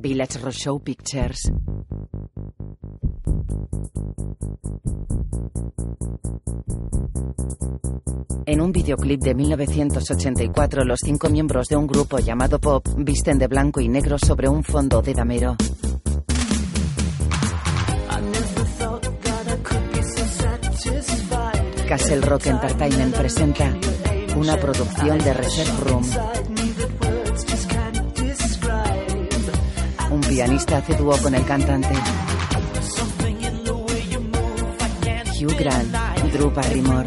Village Roadshow Pictures. En un videoclip de 1984, los cinco miembros de un grupo llamado Pop visten de blanco y negro sobre un fondo de damero. Castle Rock Entertainment presenta una producción de Reserve Room. Pianista hace dúo con el cantante. Hugh Grant, Drew Barrymore.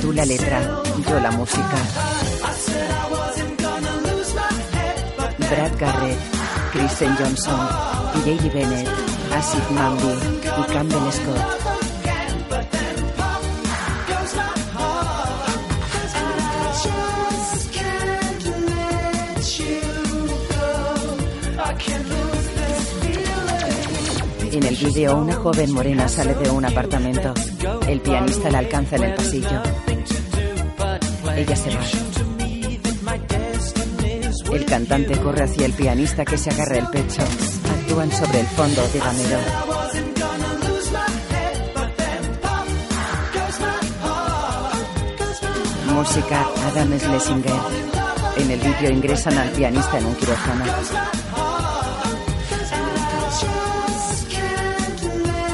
Tú la letra, yo la música. Brad Garrett, Kristen Johnson, J.D. Bennett, Asif Mambi y Campbell Scott. El vídeo, una joven morena sale de un apartamento. El pianista la alcanza en el pasillo. Ella se va. El cantante corre hacia el pianista que se agarra el pecho. Actúan sobre el fondo de damero. Música Adam Schlesinger. En el vídeo ingresan al pianista en un quirófano.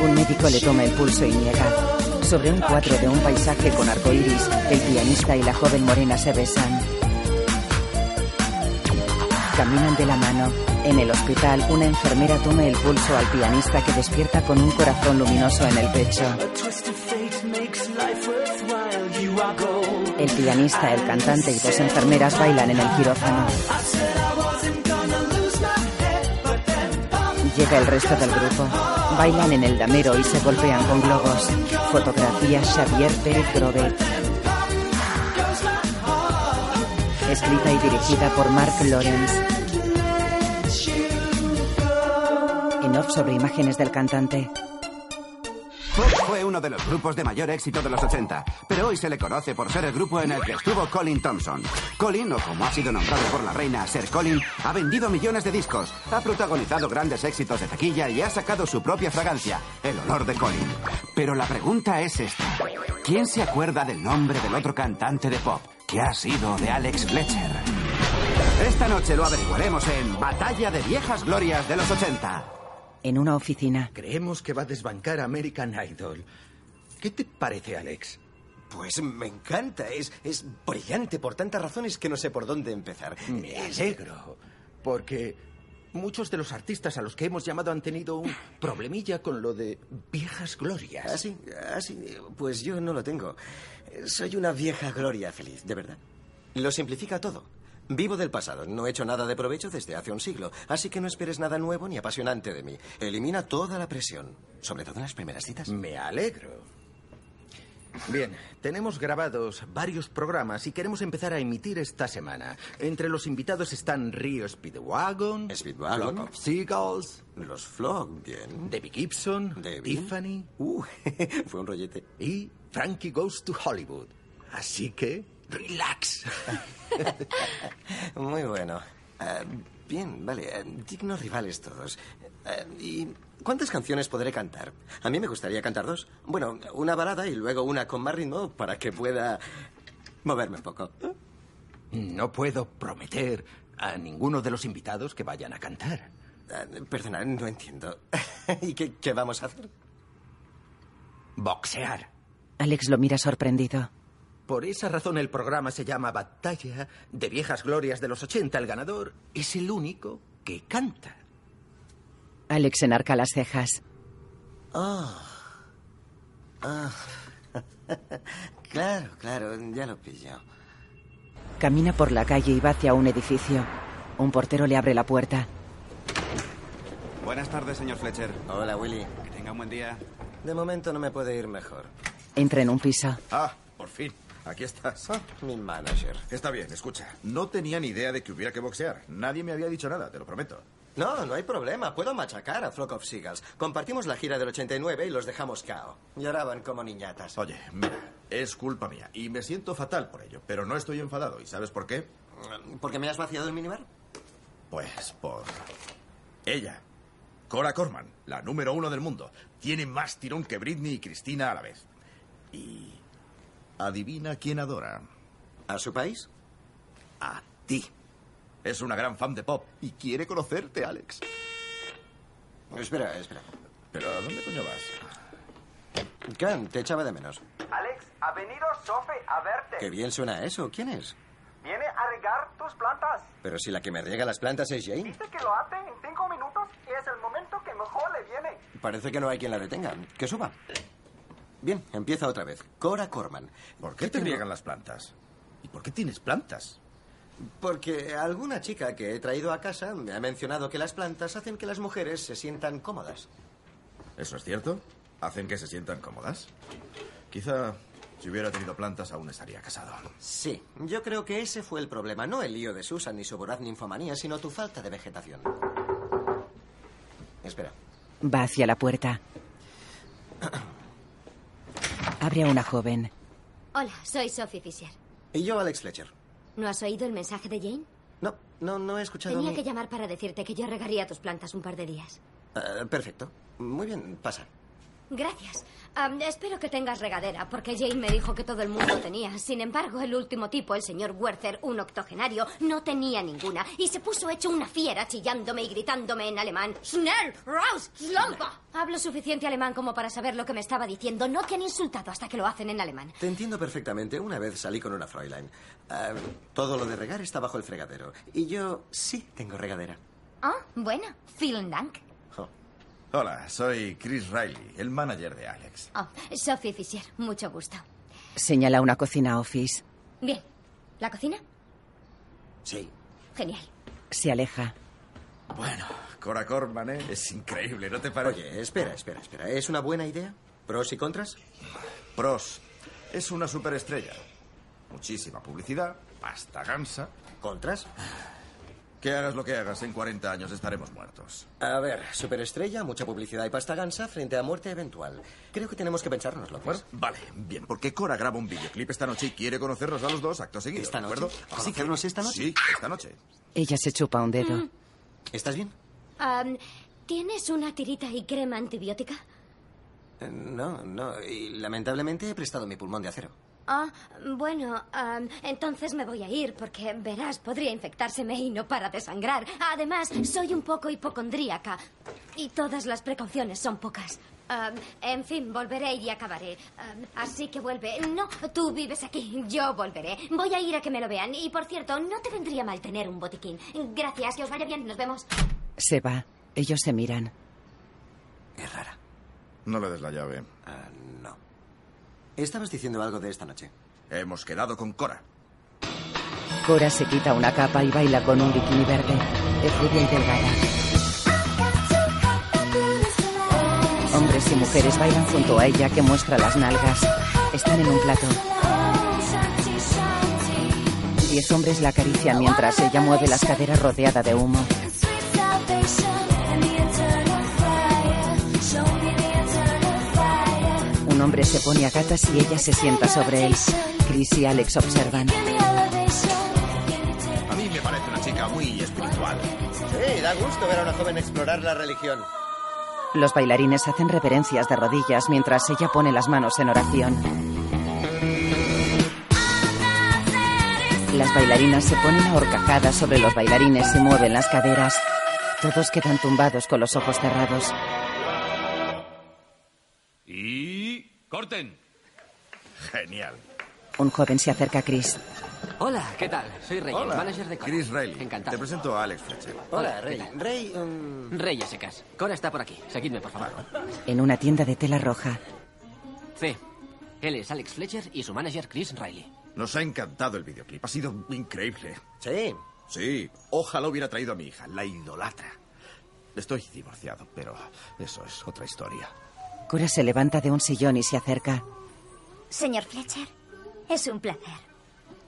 Un médico le toma el pulso y niega. Sobre un cuadro de un paisaje con arcoíris, el pianista y la joven morena se besan. Caminan de la mano. En el hospital, una enfermera toma el pulso al pianista que despierta con un corazón luminoso en el pecho. El pianista, el cantante y dos enfermeras bailan en el quirófano. Llega el resto del grupo. Bailan en el damero y se golpean con globos. Fotografía Xavier Pérez Grobet. Escrita y dirigida por Mark Lawrence. En off sobre imágenes del cantante. Uno de los grupos de mayor éxito de los 80, pero hoy se le conoce por ser el grupo en el que estuvo Colin Thompson. Colin, o como ha sido nombrado por la reina Ser Colin, ha vendido millones de discos, ha protagonizado grandes éxitos de taquilla y ha sacado su propia fragancia, el olor de Colin. Pero la pregunta es esta. ¿Quién se acuerda del nombre del otro cantante de pop? ¿Qué ha sido de Alex Fletcher? Esta noche lo averiguaremos en Batalla de Viejas Glorias de los 80. En una oficina. Creemos que va a desbancar American Idol. ¿Qué te parece, Alex? Pues me encanta. Es, es brillante por tantas razones que no sé por dónde empezar. Me alegro. Porque muchos de los artistas a los que hemos llamado han tenido un problemilla con lo de viejas glorias. ¿Ah, sí? ¿Ah? Pues yo no lo tengo. Soy una vieja gloria feliz, de verdad. Lo simplifica todo. Vivo del pasado, no he hecho nada de provecho desde hace un siglo, así que no esperes nada nuevo ni apasionante de mí. Elimina toda la presión, sobre todo en las primeras citas. Me alegro. Bien, tenemos grabados varios programas y queremos empezar a emitir esta semana. Entre los invitados están Rio Speedwagon, Speedwagon. Flock of Seagulls, Los Flock, bien. Debbie Gibson, Debbie. Tiffany Uh, fue un rollete. y Frankie Goes to Hollywood. Así que, relax. Muy bueno. Ah, bien, vale. ah, dignos rivales todos. Ah, ¿Y cuántas canciones podré cantar? A mí me gustaría cantar dos. Bueno, una balada y luego una con más ritmo para que pueda moverme un poco. No puedo prometer a ninguno de los invitados que vayan a cantar. Perdona, no entiendo. ¿Y qué, qué vamos a hacer? Boxear. Alex lo mira sorprendido. Por esa razón el programa se llama Batalla de Viejas Glorias de los 80. El ganador es el único que canta. Alex enarca las cejas. Ah. Ah. claro, claro, ya lo pillo. Camina por la calle y va hacia un edificio. Un portero le abre la puerta. Buenas tardes, señor Fletcher. Hola, Willy. Que tenga un buen día. De momento no me puede ir mejor. Entra en un piso. Ah, por fin. Aquí estás. Mi manager. Está bien, escucha. No tenía ni idea de que hubiera que boxear. Nadie me había dicho nada, te lo prometo. No, no hay problema. Puedo machacar a Flock of Seagulls. Compartimos la gira del 89 y los dejamos cao. Lloraban como niñatas. Oye, mira, Es culpa mía y me siento fatal por ello, pero no estoy enfadado. ¿Y sabes por qué? ¿Por qué me has vaciado el minibar? Pues por ella. Cora Corman, la número uno del mundo. Tiene más tirón que Britney y Cristina a la vez. Y... Adivina quién adora. ¿A su país? A ti. Es una gran fan de pop y quiere conocerte, Alex. Espera, espera. ¿Pero a dónde coño vas? Can, te echaba de menos. Alex, ha venido Sophie a verte. Qué bien suena eso. ¿Quién es? Viene a regar tus plantas. Pero si la que me riega las plantas es Jane. Dice que lo hace en cinco minutos y es el momento que mejor le viene. Parece que no hay quien la detenga. Que suba. Bien, empieza otra vez. Cora Corman. ¿Por qué te riegan las plantas? ¿Y por qué tienes plantas? Porque alguna chica que he traído a casa me ha mencionado que las plantas hacen que las mujeres se sientan cómodas. ¿Eso es cierto? ¿Hacen que se sientan cómodas? Quizá si hubiera tenido plantas aún estaría casado. Sí, yo creo que ese fue el problema. No el lío de Susan ni su voraz ninfomanía, sino tu falta de vegetación. Espera. Va hacia la puerta. Abre a una joven. Hola, soy Sophie Fisher. Y yo, Alex Fletcher. ¿No has oído el mensaje de Jane? No, no, no he escuchado. Tenía ni- que llamar para decirte que yo regaría tus plantas un par de días. Eh, perfecto. Muy bien, pasa. Gracias. Espero que tengas regadera, porque Jane me dijo que todo el mundo tenía. Sin embargo, el último tipo, el señor Werther, un octogenario, no tenía ninguna. Y se puso hecho una fiera chillándome y gritándome en alemán. Schnell, raus, slumpa. Hablo suficiente alemán como para saber lo que me estaba diciendo. No te han insultado hasta que lo hacen en alemán. Te entiendo perfectamente. Una vez salí con una Fräulein. Ah, todo lo de regar está bajo el fregadero. Y yo sí tengo regadera. Ah, bueno. Vielen Dank. Oh. Hola, soy Chris Riley, el manager de Alex. Oh, Sophie Fisher, mucho gusto. Señala una cocina office. Bien. ¿La cocina? Sí. Genial. Se aleja. Bueno, Cora Corman, ¿eh? Es increíble, ¿no te parece? Oye, espera, espera, espera. ¿Es una buena idea? ¿Pros y contras? Pros. Es una superestrella. Muchísima publicidad, pasta gansa. ¿Contras? Que hagas lo que hagas, en 40 años estaremos muertos. A ver, superestrella, mucha publicidad y pasta gansa frente a muerte eventual. Creo que tenemos que pensárnoslo. Bueno, Pues. vale, bien, porque Cora graba un videoclip esta noche y quiere conocernos a los dos acto seguido. ¿Esta ¿de noche? acuerdo? ¿Conocernos esta noche? Sí, esta noche. Ella se chupa un dedo. ¿Estás bien? ¿Tienes una tirita y crema antibiótica? Eh, No, no. Y lamentablemente he prestado mi pulmón de acero. Ah, bueno, entonces me voy a ir porque, verás, podría infectárseme y no para de sangrar. Además, soy un poco hipocondríaca y todas las precauciones son pocas. En fin, volveré y acabaré. Así que vuelve. No, tú vives aquí, yo volveré. Voy a ir a que me lo vean. Y por cierto, no te vendría mal tener un botiquín. Gracias, que os vaya bien, nos vemos. Se va. Ellos se miran. Es rara. No le des la llave. Ah, no. Estabas diciendo algo de esta noche. Hemos quedado con Cora. Cora se quita una capa y baila con un bikini verde. Es rubia y delgada. Hombres y mujeres bailan junto a ella que muestra las nalgas. Están en un plato. Diez hombres la acarician mientras ella mueve las caderas rodeada de humo. Un hombre se pone a gatas y ella se sienta sobre él. Chris y Alex observan. A mí me parece una chica muy espiritual. Sí, da gusto ver a una joven explorar la religión. Los bailarines hacen reverencias de rodillas mientras ella pone las manos en oración. Las bailarinas se ponen ahorcajadas sobre los bailarines y mueven las caderas. Todos quedan tumbados con los ojos cerrados. Genial. Un joven se acerca a Chris. Hola, ¿qué tal? Soy Rey, el Hola, manager de Cora. Chris Riley. Encantado. Te presento a Alex Fletcher. Hola, Hola, Rey. ¿qué tal? Rey, um, Rey secas. Cora está por aquí. Seguidme, por favor. En una tienda de tela roja. C. Él es Alex Fletcher y su manager Chris Riley. Nos ha encantado el videoclip. Ha sido increíble. sí. Sí, ojalá hubiera traído a mi hija. La idolatra. Estoy divorciado, pero eso es otra historia. Cora se levanta de un sillón y se acerca. Señor Fletcher, es un placer.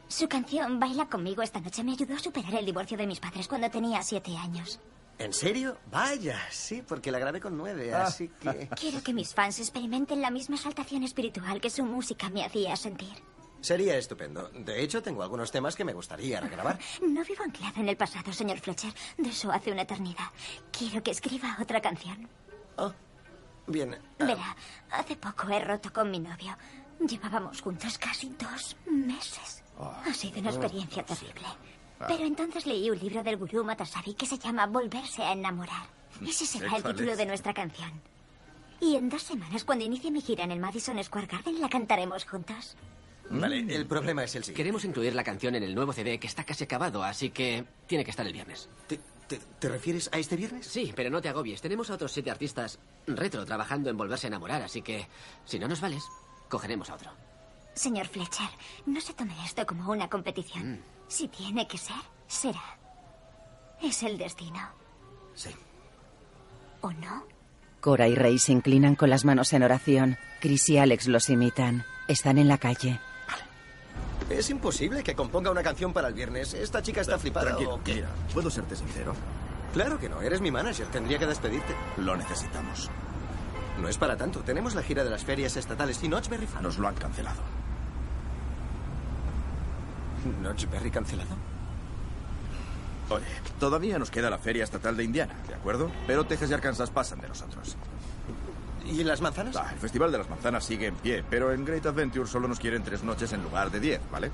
Su canción Baila conmigo esta noche me ayudó a superar el divorcio de mis padres cuando tenía siete años. ¿En serio? Vaya, sí, porque la grabé con nueve, Ah. así que... Quiero que mis fans experimenten la misma exaltación espiritual que su música me hacía sentir. Sería estupendo. De hecho, tengo algunos temas que me gustaría regrabar. No vivo anclado en el pasado, señor Fletcher. De eso hace una eternidad. Quiero que escriba otra canción. Bien, Verá, hace poco he roto con mi novio. Llevábamos juntos casi dos meses. Ha sido una experiencia terrible. Pero entonces leí un libro del gurú Matasabi que se llama Volverse a enamorar. Ese será el título es. de nuestra canción. Y en dos semanas, cuando inicie mi gira en el Madison Square Garden, la cantaremos juntos. Vale, el problema es el siguiente. Queremos incluir la canción en el nuevo CD que está casi acabado, así que tiene que estar el viernes. ¿Te, te refieres a este viernes? Sí, pero no te agobies. Tenemos a otros siete artistas retro trabajando en volverse a enamorar, así que si no nos vales, cogeremos a otro. Señor Fletcher, no se tome esto como una competición. Mm. Si tiene que ser, será. Es el destino. Sí. ¿O no? Cora y Rey se inclinan con las manos en oración. Chris y Alex los imitan. Están en la calle. Es imposible que componga una canción para el viernes. Esta chica está flipada. Tranquilo, ¿o qué? mira, ¿puedo serte sincero? Claro que no, eres mi manager. Tendría que despedirte. Lo necesitamos. No es para tanto. Tenemos la gira de las ferias estatales y Notchberry Fan. Nos lo han cancelado. ¿Notchberry cancelado? Oye, todavía nos queda la Feria Estatal de Indiana, ¿de acuerdo? Pero Texas y Arkansas pasan de nosotros. ¿Y las manzanas? Ah, el Festival de las Manzanas sigue en pie, pero en Great Adventure solo nos quieren tres noches en lugar de diez, ¿vale?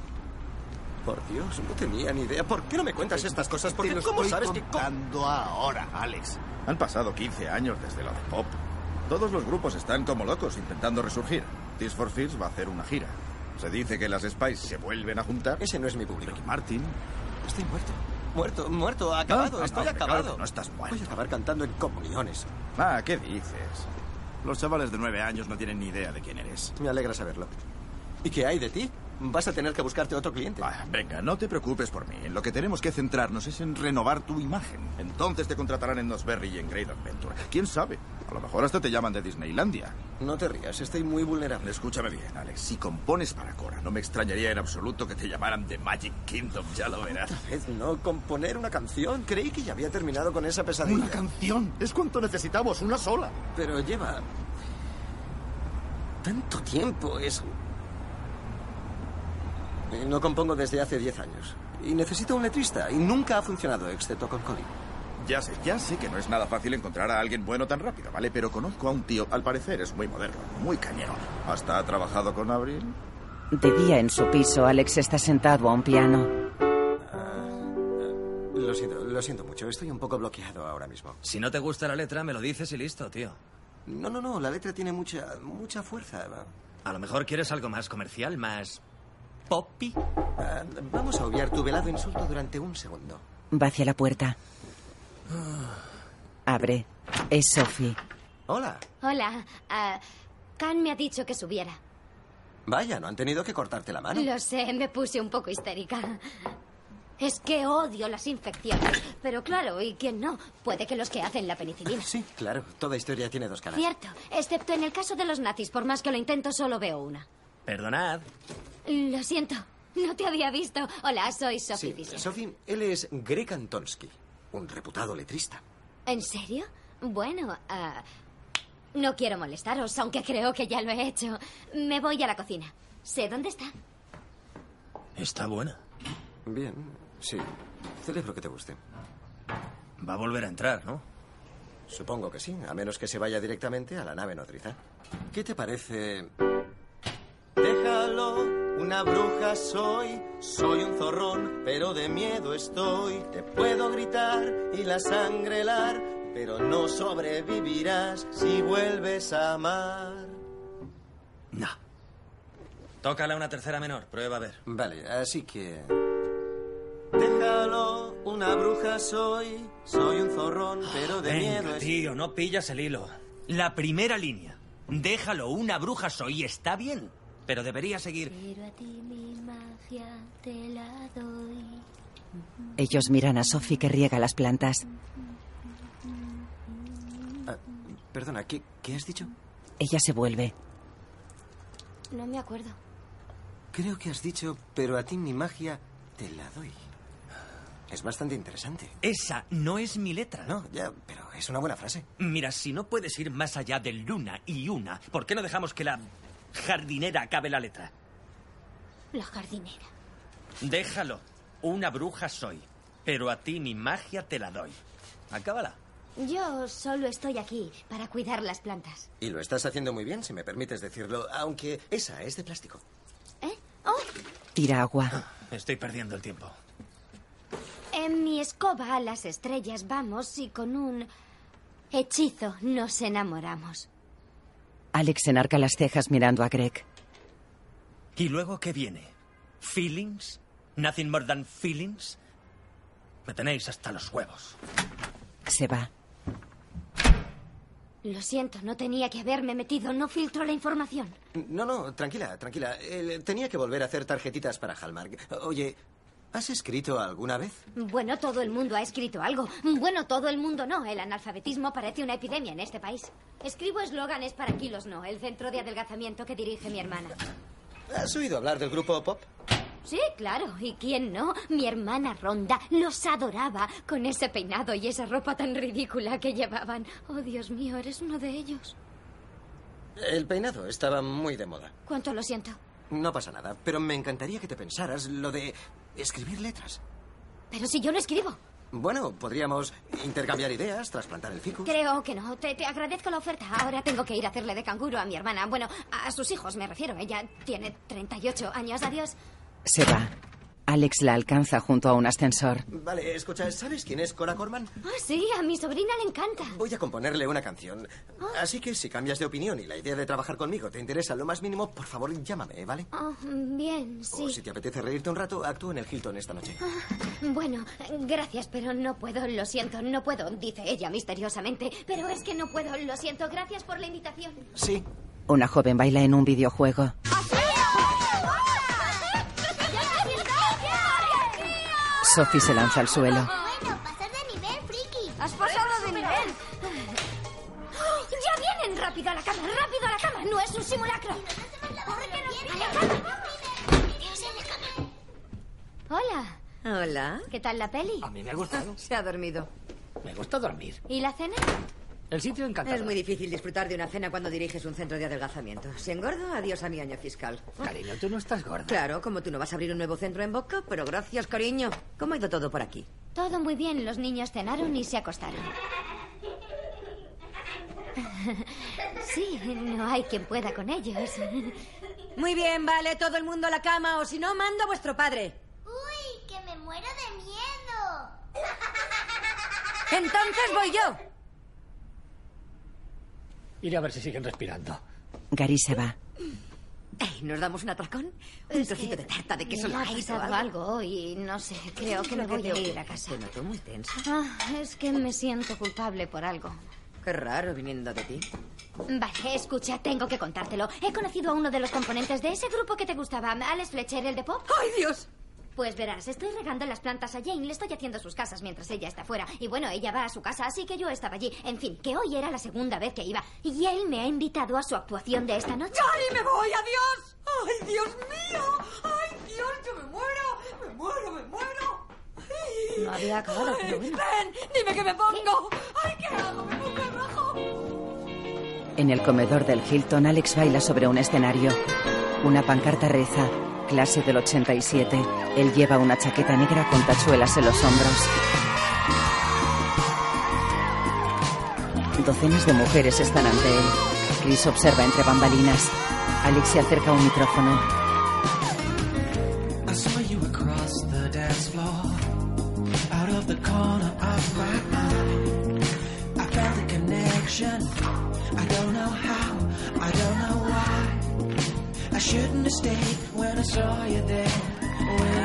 Por Dios, no tenía ni idea. ¿Por qué no me cuentas estas cosas? Porque Te lo ¿cómo estoy sabes que... contando ahora, Alex. Han pasado 15 años desde lo de Pop. Todos los grupos están como locos intentando resurgir. Tears for Fears va a hacer una gira. Se dice que las Spice se vuelven a juntar. Ese no es mi público. Ricky Martin. Estoy muerto. Muerto, muerto, acabado. Ah, Estoy no, acabado. claro que no estás muerto. Voy a acabar cantando en comuniones. Ah, ¿qué dices? Los chavales de nueve años no tienen ni idea de quién eres. Me alegra saberlo. ¿Y qué hay de ti? Vas a tener que buscarte otro cliente. Ah, venga, no te preocupes por mí. En lo que tenemos que centrarnos es en renovar tu imagen. Entonces te contratarán en Nosberry y en Great Adventure. ¿Quién sabe? A lo mejor hasta te llaman de Disneylandia. No te rías, estoy muy vulnerable. Escúchame bien, Alex. Si compones para Cora, no me extrañaría en absoluto que te llamaran de Magic Kingdom, ya lo verás. Vez no componer una canción. Creí que ya había terminado con esa pesadilla. Una canción. Es cuanto necesitamos, una sola. Pero lleva tanto tiempo eso. Eh, No compongo desde hace 10 años. Y necesito un letrista. Y nunca ha funcionado, excepto con Colin. Ya sé, ya sé que no es nada fácil encontrar a alguien bueno tan rápido, ¿vale? Pero conozco a un tío, al parecer es muy moderno, muy cañero. ¿Hasta ha trabajado con Abril? De día en su piso, Alex está sentado a un piano. Lo siento, lo siento mucho. Estoy un poco bloqueado ahora mismo. Si no te gusta la letra, me lo dices y listo, tío. No, no, no. La letra tiene mucha, mucha fuerza. A lo mejor quieres algo más comercial, más poppy. Ah, vamos a obviar tu velado insulto durante un segundo. Va hacia la puerta. Abre. Es Sophie. Hola. Hola. ah, Khan me ha dicho que subiera. Vaya, no han tenido que cortarte la mano. Lo sé, me puse un poco histérica. Es que odio las infecciones. Pero claro, ¿y quién no? Puede que los que hacen la penicilina. Sí, claro. Toda historia tiene dos caras. Cierto, excepto en el caso de los nazis. Por más que lo intento, solo veo una. Perdonad. Lo siento, no te había visto. Hola, soy Sophie Sí. Sophie, él es Greg Antonsky, un reputado letrista. ¿En serio? Bueno, ah, no quiero molestaros, aunque creo que ya lo he hecho. Me voy a la cocina. Sé dónde está. Está buena. Bien, sí. Celebro que te guste. Va a volver a entrar, ¿no? Supongo que sí, a menos que se vaya directamente a la nave nodriza. ¿Qué te parece? Déjalo, una bruja soy, soy un zorrón, pero de miedo estoy. Te puedo gritar y la sangre helar, pero no sobrevivirás si vuelves a amar. No. Tócala una tercera menor, prueba a ver. Vale, así que... Déjalo, una bruja soy, soy un zorrón, pero de miedo es... tío, no pillas el hilo. La primera línea. Déjalo, una bruja soy, está bien. Pero debería seguir. Pero a ti mi magia te la doy. Ellos miran a Sophie que riega las plantas. Ah, perdona, ¿qué, ¿qué has dicho? Ella se vuelve. No me acuerdo. Creo que has dicho, pero a ti mi magia te la doy. Es bastante interesante. Esa no es mi letra. No, ya, pero es una buena frase. Mira, si no puedes ir más allá de luna y una, ¿por qué no dejamos que la Jardinera, acabe la letra. La jardinera. Déjalo. Una bruja soy. Pero a ti mi magia te la doy. Acábala. Yo solo estoy aquí para cuidar las plantas. Y lo estás haciendo muy bien, si me permites decirlo, aunque esa es de plástico. ¿Eh? ¡Oh! Tira agua. Ah, estoy perdiendo el tiempo. En mi escoba a las estrellas vamos y con un hechizo nos enamoramos. Alex enarca las cejas mirando a Greg. ¿Y luego qué viene? ¿Feelings? ¿Nothing more than feelings? Me tenéis hasta los huevos. Se va. Lo siento, no tenía que haberme metido, no filtro la información. No, no, tranquila, tranquila. Eh, tenía que volver a hacer tarjetitas para Hallmark. Oye, ¿Has escrito alguna vez? Bueno, todo el mundo ha escrito algo. Bueno, todo el mundo no. El analfabetismo parece una epidemia en este país. Escribo eslóganes para Kilos No, el centro de adelgazamiento que dirige mi hermana. ¿Has oído hablar del grupo Pop? Sí, claro. ¿Y quién no? Mi hermana Ronda los adoraba con ese peinado y esa ropa tan ridícula que llevaban. Oh, Dios mío, eres uno de ellos. El peinado estaba muy de moda. ¿Cuánto lo siento? No pasa nada, pero me encantaría que te pensaras lo de escribir letras. Pero si yo no escribo. Bueno, podríamos intercambiar ideas, trasplantar el ficus. Creo que no. Te, te, agradezco la oferta. Ahora tengo que ir a hacerle de canguro a mi hermana. Bueno, a sus hijos me refiero. Ella tiene 38 años. Adiós. Se va. Alex la alcanza junto a un ascensor. Vale, escucha, ¿sabes quién es Cora Corman? Ah, oh, sí, a mi sobrina le encanta. Voy a componerle una canción. Ah. Así que si cambias de opinión y la idea de trabajar conmigo te interesa lo más mínimo, por favor llámame, ¿vale? Oh, bien, sí. O si te apetece reírte un rato, actúa en el Hilton esta noche. Ah, bueno, gracias, pero no puedo, lo siento, no puedo, dice ella misteriosamente. Pero es que no puedo, lo siento, gracias por la invitación. Sí. Una joven baila en un videojuego. Sophie se lanza al suelo. Bueno, pasar de nivel, friki. Has pasado de nivel. ¡Ya vienen! ¡Rápido a la cama! ¡Rápido a la cama! ¡No es un simulacro! Hola. Hola. ¿Qué tal la peli? A mí me ha gustado. Se ha dormido. Me gusta dormir. ¿Y la cena? El sitio encantado. Es muy difícil disfrutar de una cena cuando diriges un centro de adelgazamiento. Si engordo, adiós a mi año fiscal. Oh. Cariño, tú no estás gorda. Claro, como tú no vas a abrir un nuevo centro en Boca, pero gracias, cariño. ¿Cómo ha ido todo por aquí? Todo muy bien. Los niños cenaron y se acostaron. Sí, no hay quien pueda con ellos. Muy bien, vale, todo el mundo a la cama, o si no, mando a vuestro padre. Uy, que me muero de miedo. Entonces voy yo. Iré a ver si siguen respirando. Gary se va. Hey, ¿Nos damos un atracón? Un es trocito de tarta de queso ha pasado algo y no sé, creo que me voy a ir a casa. Te noto muy tensa. Ah, es que me siento culpable por algo. Qué raro viniendo de ti. Vale, escucha, tengo que contártelo. He conocido a uno de los componentes de ese grupo que te gustaba, Alex Fletcher, el de pop. ¡Ay, Dios! Pues verás, estoy regando las plantas a Jane, le estoy haciendo sus casas mientras ella está fuera. Y bueno, ella va a su casa, así que yo estaba allí. En fin, que hoy era la segunda vez que iba. Y él me ha invitado a su actuación de esta noche. ¡Johnny, me voy! ¡Adiós! ¡Ay, Dios mío! ¡Ay, Dios, yo me muero! ¡Me muero, me muero! No había acabado, ay, pero bueno. ¡Ven! ¡Dime que me pongo! ¡Ay, qué hago! ¡Me pongo abajo! En el comedor del Hilton, Alex baila sobre un escenario. Una pancarta reza clase del 87. Él lleva una chaqueta negra con tachuelas en los hombros. Docenas de mujeres están ante él. Chris observa entre bambalinas. Alex se acerca un micrófono.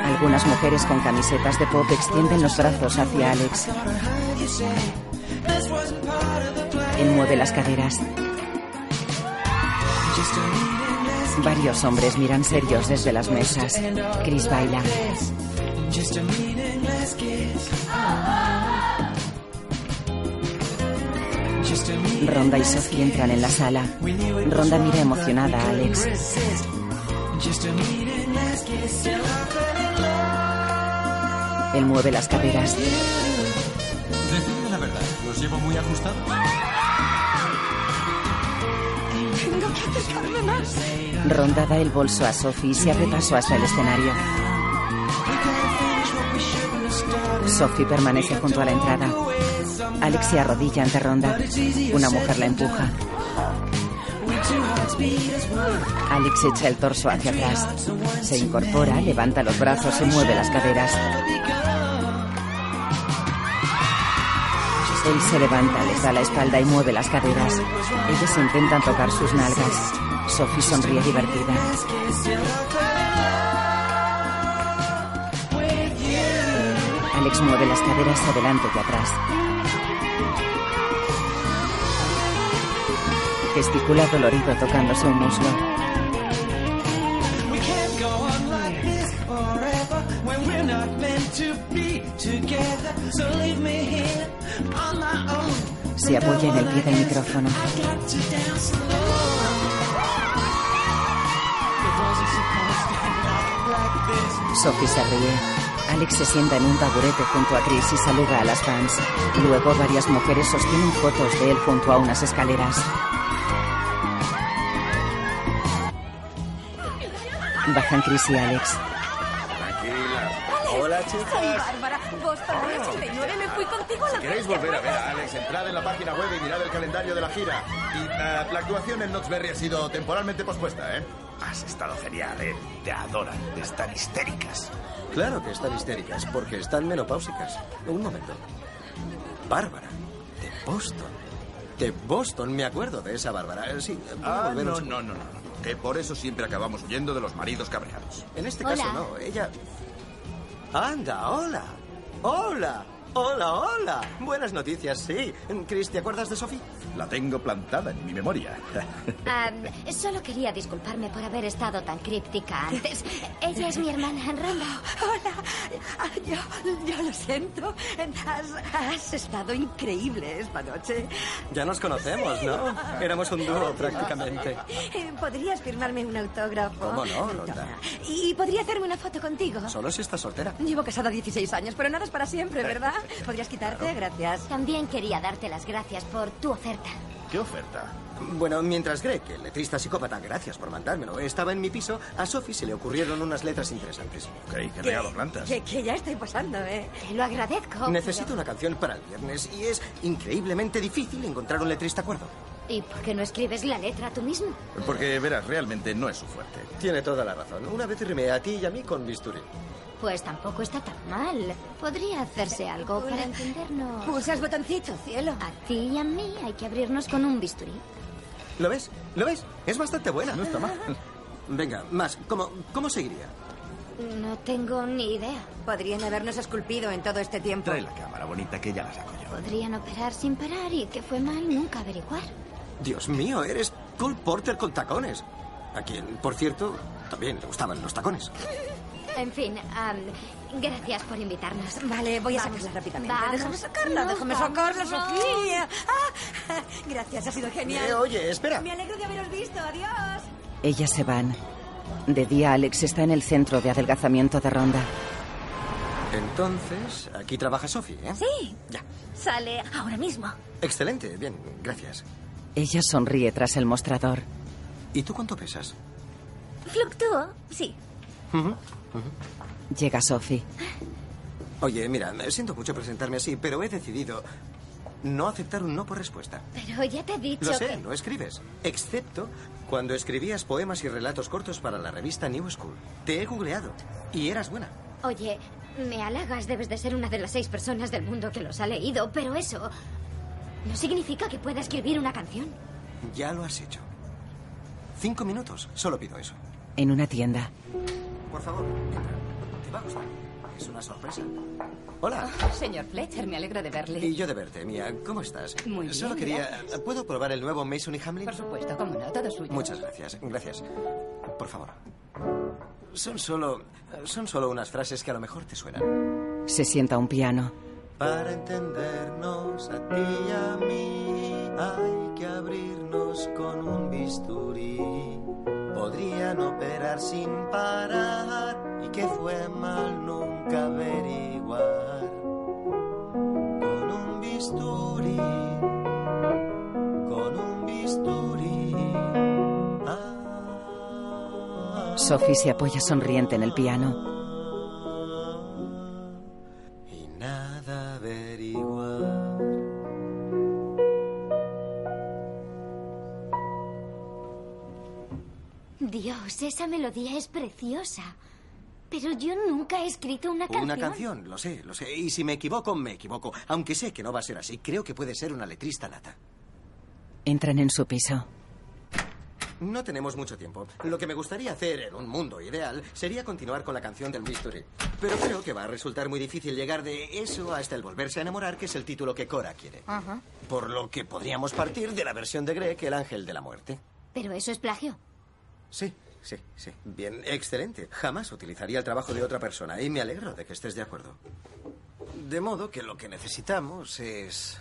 Algunas mujeres con camisetas de pop extienden los brazos hacia Alex. Él mueve las caderas. Varios hombres miran serios desde las mesas. Chris baila. Ronda y Sophie entran en la sala. Ronda mira emocionada a Alex. Él mueve las caderas. Decidme la verdad, ¿los llevo muy ajustados? Ronda da el bolso a Sophie y se abre paso hasta el escenario. Sophie permanece junto a la entrada. Alex se arrodilla ante Ronda. Una mujer la empuja. Alex echa el torso hacia atrás. Se incorpora, levanta los brazos y mueve las caderas. Él se levanta, les da la espalda y mueve las caderas. Ellas intentan tocar sus nalgas. Sophie sonríe divertida. Alex mueve las caderas adelante y atrás. Me here on my own. Se apoya en el pie del micrófono. Sophie se ríe. Alex se sienta en un taburete junto a Chris y saluda a las fans. Luego varias mujeres sostienen fotos de él junto a unas escaleras. Bajan Chris y Alex. Hola, Soy chicas. Bárbara. Boston del 89 me fui contigo a la Si queréis volver a ver ¿te a Alex, entrad en la página web y mirad el calendario de la gira. Y eh, la actuación en Knoxberry ha sido temporalmente pospuesta, ¿eh? Has estado genial, ¿eh? Te adoran, están histéricas. Claro que están histéricas, porque están menopáusicas. Un momento. Bárbara, de Boston. De Boston, me acuerdo de esa Bárbara. Eh, Sí, voy a Ah, volver no, no, no. no. Que por eso siempre acabamos huyendo de los maridos cabreados. En este Hola. caso no, ella... Anda, hola. Hola. Hola, hola. Buenas noticias, sí. Chris, ¿te acuerdas de Sophie? La tengo plantada en mi memoria. Ah, solo quería disculparme por haber estado tan críptica antes. Ella es mi hermana Ronda. Hola. Yo, yo lo siento. Has, has estado increíble esta noche. Ya nos conocemos, ¿no? Éramos un dúo prácticamente. Eh, ¿Podrías firmarme un autógrafo? ¿Cómo no, Ronda? ¿Y podría hacerme una foto contigo? Solo si estás soltera. Llevo casada 16 años, pero nada es para siempre, ¿verdad? ¿Podrías quitarte? Gracias. También quería darte las gracias por tu oferta. ¿Qué oferta? Bueno, mientras Greg, el letrista psicópata, gracias por mandármelo, estaba en mi piso, a Sophie se le ocurrieron unas letras interesantes. Creí que regalo plantas. Que, que ya estoy pasando, ¿eh? Te lo agradezco. Necesito una canción para el viernes y es increíblemente difícil encontrar un letrista cuerdo. ¿Y por qué no escribes la letra tú mismo? Porque, verás, realmente no es su fuerte. Tiene toda la razón. Una vez rimé a ti y a mí con bisturí. Pues tampoco está tan mal. Podría hacerse algo para entendernos. Pulsas botoncito, cielo. A ti y a mí hay que abrirnos con un bisturí. ¿Lo ves? ¿Lo ves? Es bastante buena. No está mal. Venga, más. ¿Cómo, cómo seguiría? No tengo ni idea. Podrían habernos esculpido en todo este tiempo. Trae la cámara bonita que ya la saco yo. Podrían operar sin parar y que fue mal nunca averiguar. Dios mío, eres Cole Porter con tacones. A quien, por cierto, también le gustaban los tacones. En fin, gracias por invitarnos. Vale, voy a Vamos. sacarla rápidamente. Vamos. Déjame sacarla, No, déjame sacarla, no. Sofía. Ah, gracias, ha sido genial. Eh, oye, espera. Me alegro de haberos visto. Adiós. Ellas se van. De día, Alex está en el centro de adelgazamiento de Ronda. Entonces, aquí trabaja Sophie, ¿eh? Sí. Ya. Sale ahora mismo. Excelente, bien, gracias. Ella sonríe tras el mostrador. ¿Y tú cuánto pesas? Fluctúo, sí. Llega Sophie. Oye, mira, siento mucho presentarme así, pero he decidido no aceptar un no por respuesta. Pero ya te he dicho Lo sé, que... no escribes. Excepto cuando escribías poemas y relatos cortos para la revista New School. Te he googleado y eras buena. Oye, me halagas, debes de ser una de las seis personas del mundo que los ha leído, pero eso no significa que pueda escribir una canción. Ya lo has hecho. Cinco minutos, solo pido eso. En una tienda. Por favor, entra. Te va a gustar. Es una sorpresa. Hola. Señor Fletcher, me alegra de verle. Y yo de verte, Mía. ¿Cómo estás? Muy bien, Solo quería... gracias. ¿Puedo probar el nuevo Mason y Hamlin? Por supuesto, cómo no, todo suyo. Muchas gracias, gracias. Por favor. Son solo... Son solo unas frases que a lo mejor te suenan. Se sienta a un piano. Para entendernos a ti y a mí hay que abrirnos con un bisturí. podrían operar sin parar y que fue mal nunca averiguar. Con un bisturí, con un bisturí. Sophie se apoya sonriente en el piano. Dios, esa melodía es preciosa. Pero yo nunca he escrito una canción. Una canción, lo sé, lo sé. Y si me equivoco, me equivoco. Aunque sé que no va a ser así, creo que puede ser una letrista nata. Entran en su piso. No tenemos mucho tiempo. Lo que me gustaría hacer en un mundo ideal sería continuar con la canción del Mystery. Pero creo que va a resultar muy difícil llegar de eso hasta el volverse a enamorar, que es el título que Cora quiere. Ajá. Por lo que podríamos partir de la versión de Greg, el ángel de la muerte. Pero eso es plagio. Sí, sí, sí. Bien, excelente. Jamás utilizaría el trabajo de otra persona y me alegro de que estés de acuerdo. De modo que lo que necesitamos es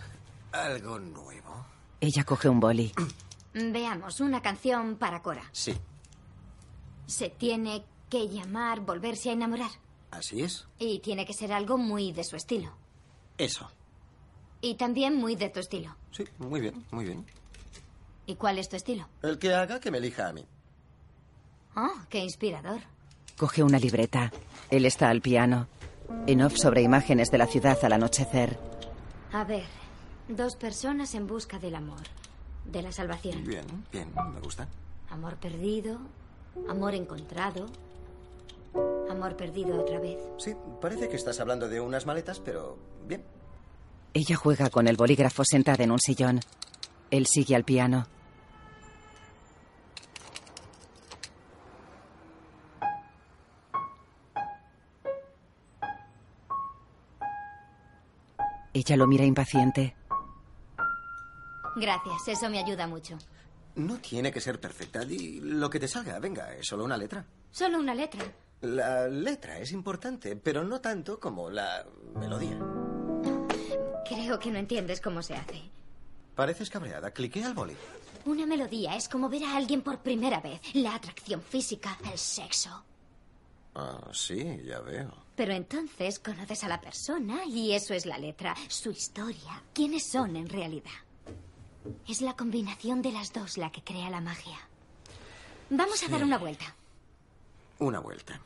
algo nuevo. Ella coge un boli. Veamos, una canción para Cora. Sí, Se tiene que llamar Volverse a enamorar. así es. Y tiene que ser algo muy de su estilo. Eso. Y también muy de tu estilo. Sí, muy bien, muy bien. ¿Y cuál es tu estilo? El que haga que me elija a mí. Oh, qué inspirador. Coge una libreta. Él está al piano. En off sobre imágenes de la ciudad al anochecer. A ver, dos personas en busca del amor, de la salvación. Bien, bien, me gusta. Amor perdido, amor encontrado, amor perdido otra vez. Sí, parece que estás hablando de unas maletas, pero bien. Ella juega con el bolígrafo sentada en un sillón. Él sigue al piano. Ella lo mira impaciente. Gracias, eso me ayuda mucho. No tiene que ser perfecta. Di lo que te salga. Venga, es solo una letra. Solo una letra. La letra es importante, pero no tanto como la melodía. Creo que no entiendes cómo se hace. Pareces cabreada. Cliqué al boli. Una melodía es como ver a alguien por primera vez. La atracción física, el sexo. Ah, sí, ya veo. Pero entonces conoces a la persona y eso es la letra, su historia, quiénes son en realidad. Es la combinación de las dos la que crea la magia. Vamos a dar una vuelta. Una vuelta.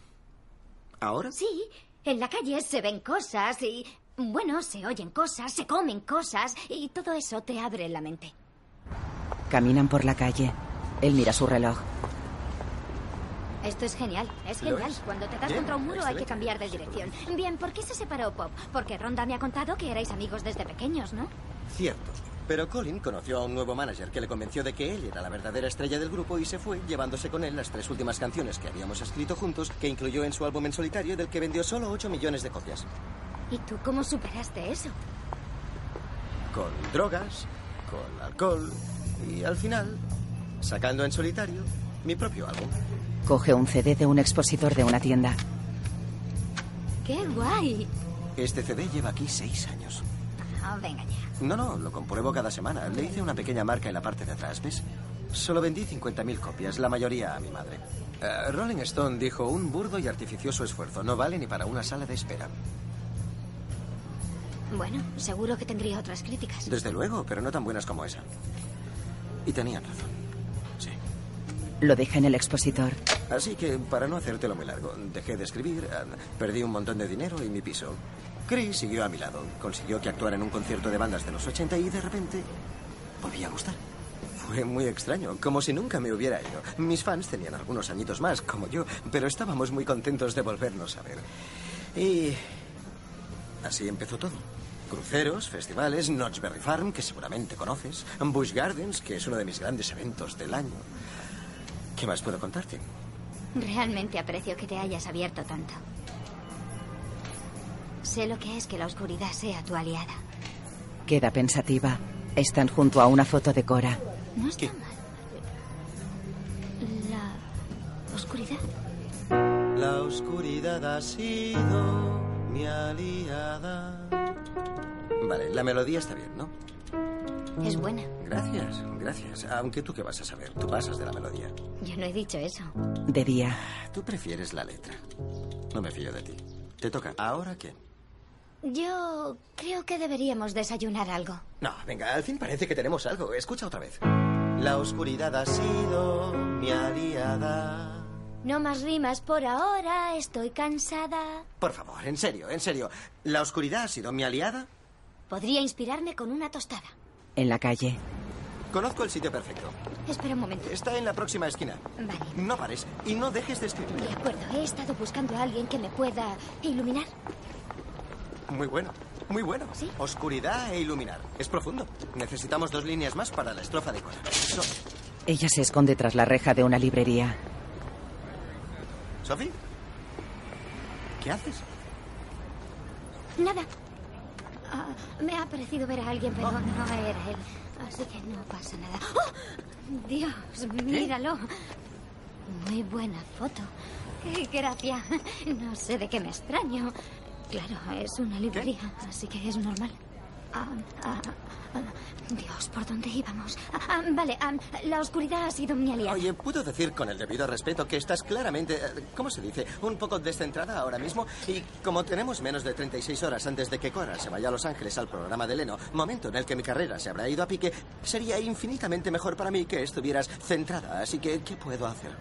¿Ahora? Sí, en la calle se ven cosas y, bueno, se oyen cosas, se comen cosas y todo eso te abre la mente. Caminan por la calle. Él mira su reloj. Esto es genial, es genial. es. Cuando te das Bien, contra un muro hay que cambiar de dirección. Bien, ¿por qué se separó Pop? Porque Ronda me ha contado que erais amigos desde pequeños, ¿no? Cierto. Pero Colin conoció a un nuevo manager que le convenció de que él era la verdadera estrella del grupo y se fue, llevándose con él las tres últimas canciones que habíamos escrito juntos, que incluyó en su álbum en solitario, del que vendió solo 8 millones de copias. ¿Y tú cómo superaste eso? Con drogas, con alcohol y al final, sacando en solitario mi propio álbum. Coge un CD de un expositor de una tienda. ¡Qué guay! Este CD lleva aquí seis años. Ah, venga ya. No, no, lo compruebo cada semana. Le hice una pequeña marca en la parte de atrás, ¿ves? Solo vendí 50.000 copias, la mayoría a mi madre. Eh, Rolling Stone dijo un burdo y artificioso esfuerzo. No vale ni para una sala de espera. Bueno, seguro que tendría otras críticas. Desde luego, pero no tan buenas como esa. Y tenían razón. Lo deja en el expositor. Así que, para no hacértelo muy largo, dejé de escribir, eh, perdí un montón de dinero y mi piso. Chris siguió a mi lado. Consiguió que actuara en un concierto de bandas de los 80 y de repente volví a gustar. Fue muy extraño, como si nunca me hubiera ido. Mis fans tenían algunos añitos más, como yo, pero estábamos muy contentos de volvernos a ver. Y así empezó todo. Cruceros, festivales, Notchberry Farm, que seguramente conoces, Busch Gardens, que es uno de mis grandes eventos del año. ¿Qué más puedo contarte? Realmente aprecio que te hayas abierto tanto. Sé lo que es que la oscuridad sea tu aliada. Queda pensativa. Están junto a una foto de Cora. No está mal. La oscuridad. La oscuridad ha sido mi aliada. Vale, la melodía está bien, ¿no? Es buena. Gracias, gracias. Aunque tú qué vas a saber, tú pasas de la melodía. Yo no he dicho eso. De día. Tú prefieres la letra. No me fío de ti. Te toca. ¿Ahora qué? Yo creo que deberíamos desayunar algo. No, venga, al fin parece que tenemos algo. Escucha otra vez. La oscuridad ha sido mi aliada. No más rimas por ahora, estoy cansada. Por favor, en serio, en serio. ¿La oscuridad ha sido mi aliada? Podría inspirarme con una tostada. En la calle. Conozco el sitio perfecto. Espera un momento. Está en la próxima esquina. Vale. No pares y no dejes de escribir. De acuerdo, he estado buscando a alguien que me pueda iluminar. Muy bueno, muy bueno. ¿Sí? Oscuridad e iluminar. Es profundo. Necesitamos dos líneas más para la estrofa de Cora. So- Ella se esconde tras la reja de una librería. ¿Sophie? ¿Qué haces? Nada. Ah, me ha parecido ver a alguien, pero no era él. Así que no pasa nada. ¡Oh! Dios, míralo. Muy buena foto. ¡Qué gracia! No sé de qué me extraño. Claro, es una librería, así que es normal. Ah, ah, ah, Dios, ¿por dónde íbamos? Vale, ah, la oscuridad ha sido mi aliada. Oye, ¿puedo decir con el debido respeto que estás claramente, eh, ¿cómo se dice? Un poco descentrada ahora mismo. Y como tenemos menos de 36 horas antes de que Cora se vaya a Los Ángeles al programa de Leno, momento en el que mi carrera se habrá ido a pique, sería infinitamente mejor para mí que estuvieras centrada. Así que, ¿qué puedo hacer?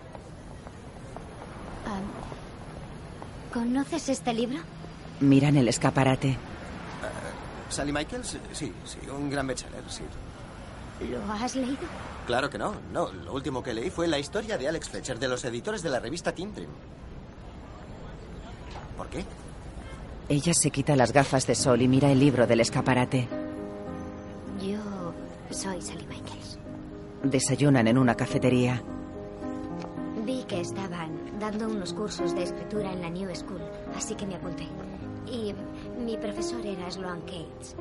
¿Conoces este libro? Miran el escaparate. ¿Sally Michaels? Sí, sí, un gran bestseller, sí. ¿Lo has leído? Claro que no, no. Lo último que leí fue la historia de Alex Fletcher, de los editores de la revista Teen Dream. ¿Por qué? Ella se quita las gafas de sol y mira el libro del escaparate. Yo soy Sally Michaels. Desayunan en una cafetería. Vi que estaban dando unos cursos de escritura en la New School, así que me apunté. Y mi profesor era Sloan Cates.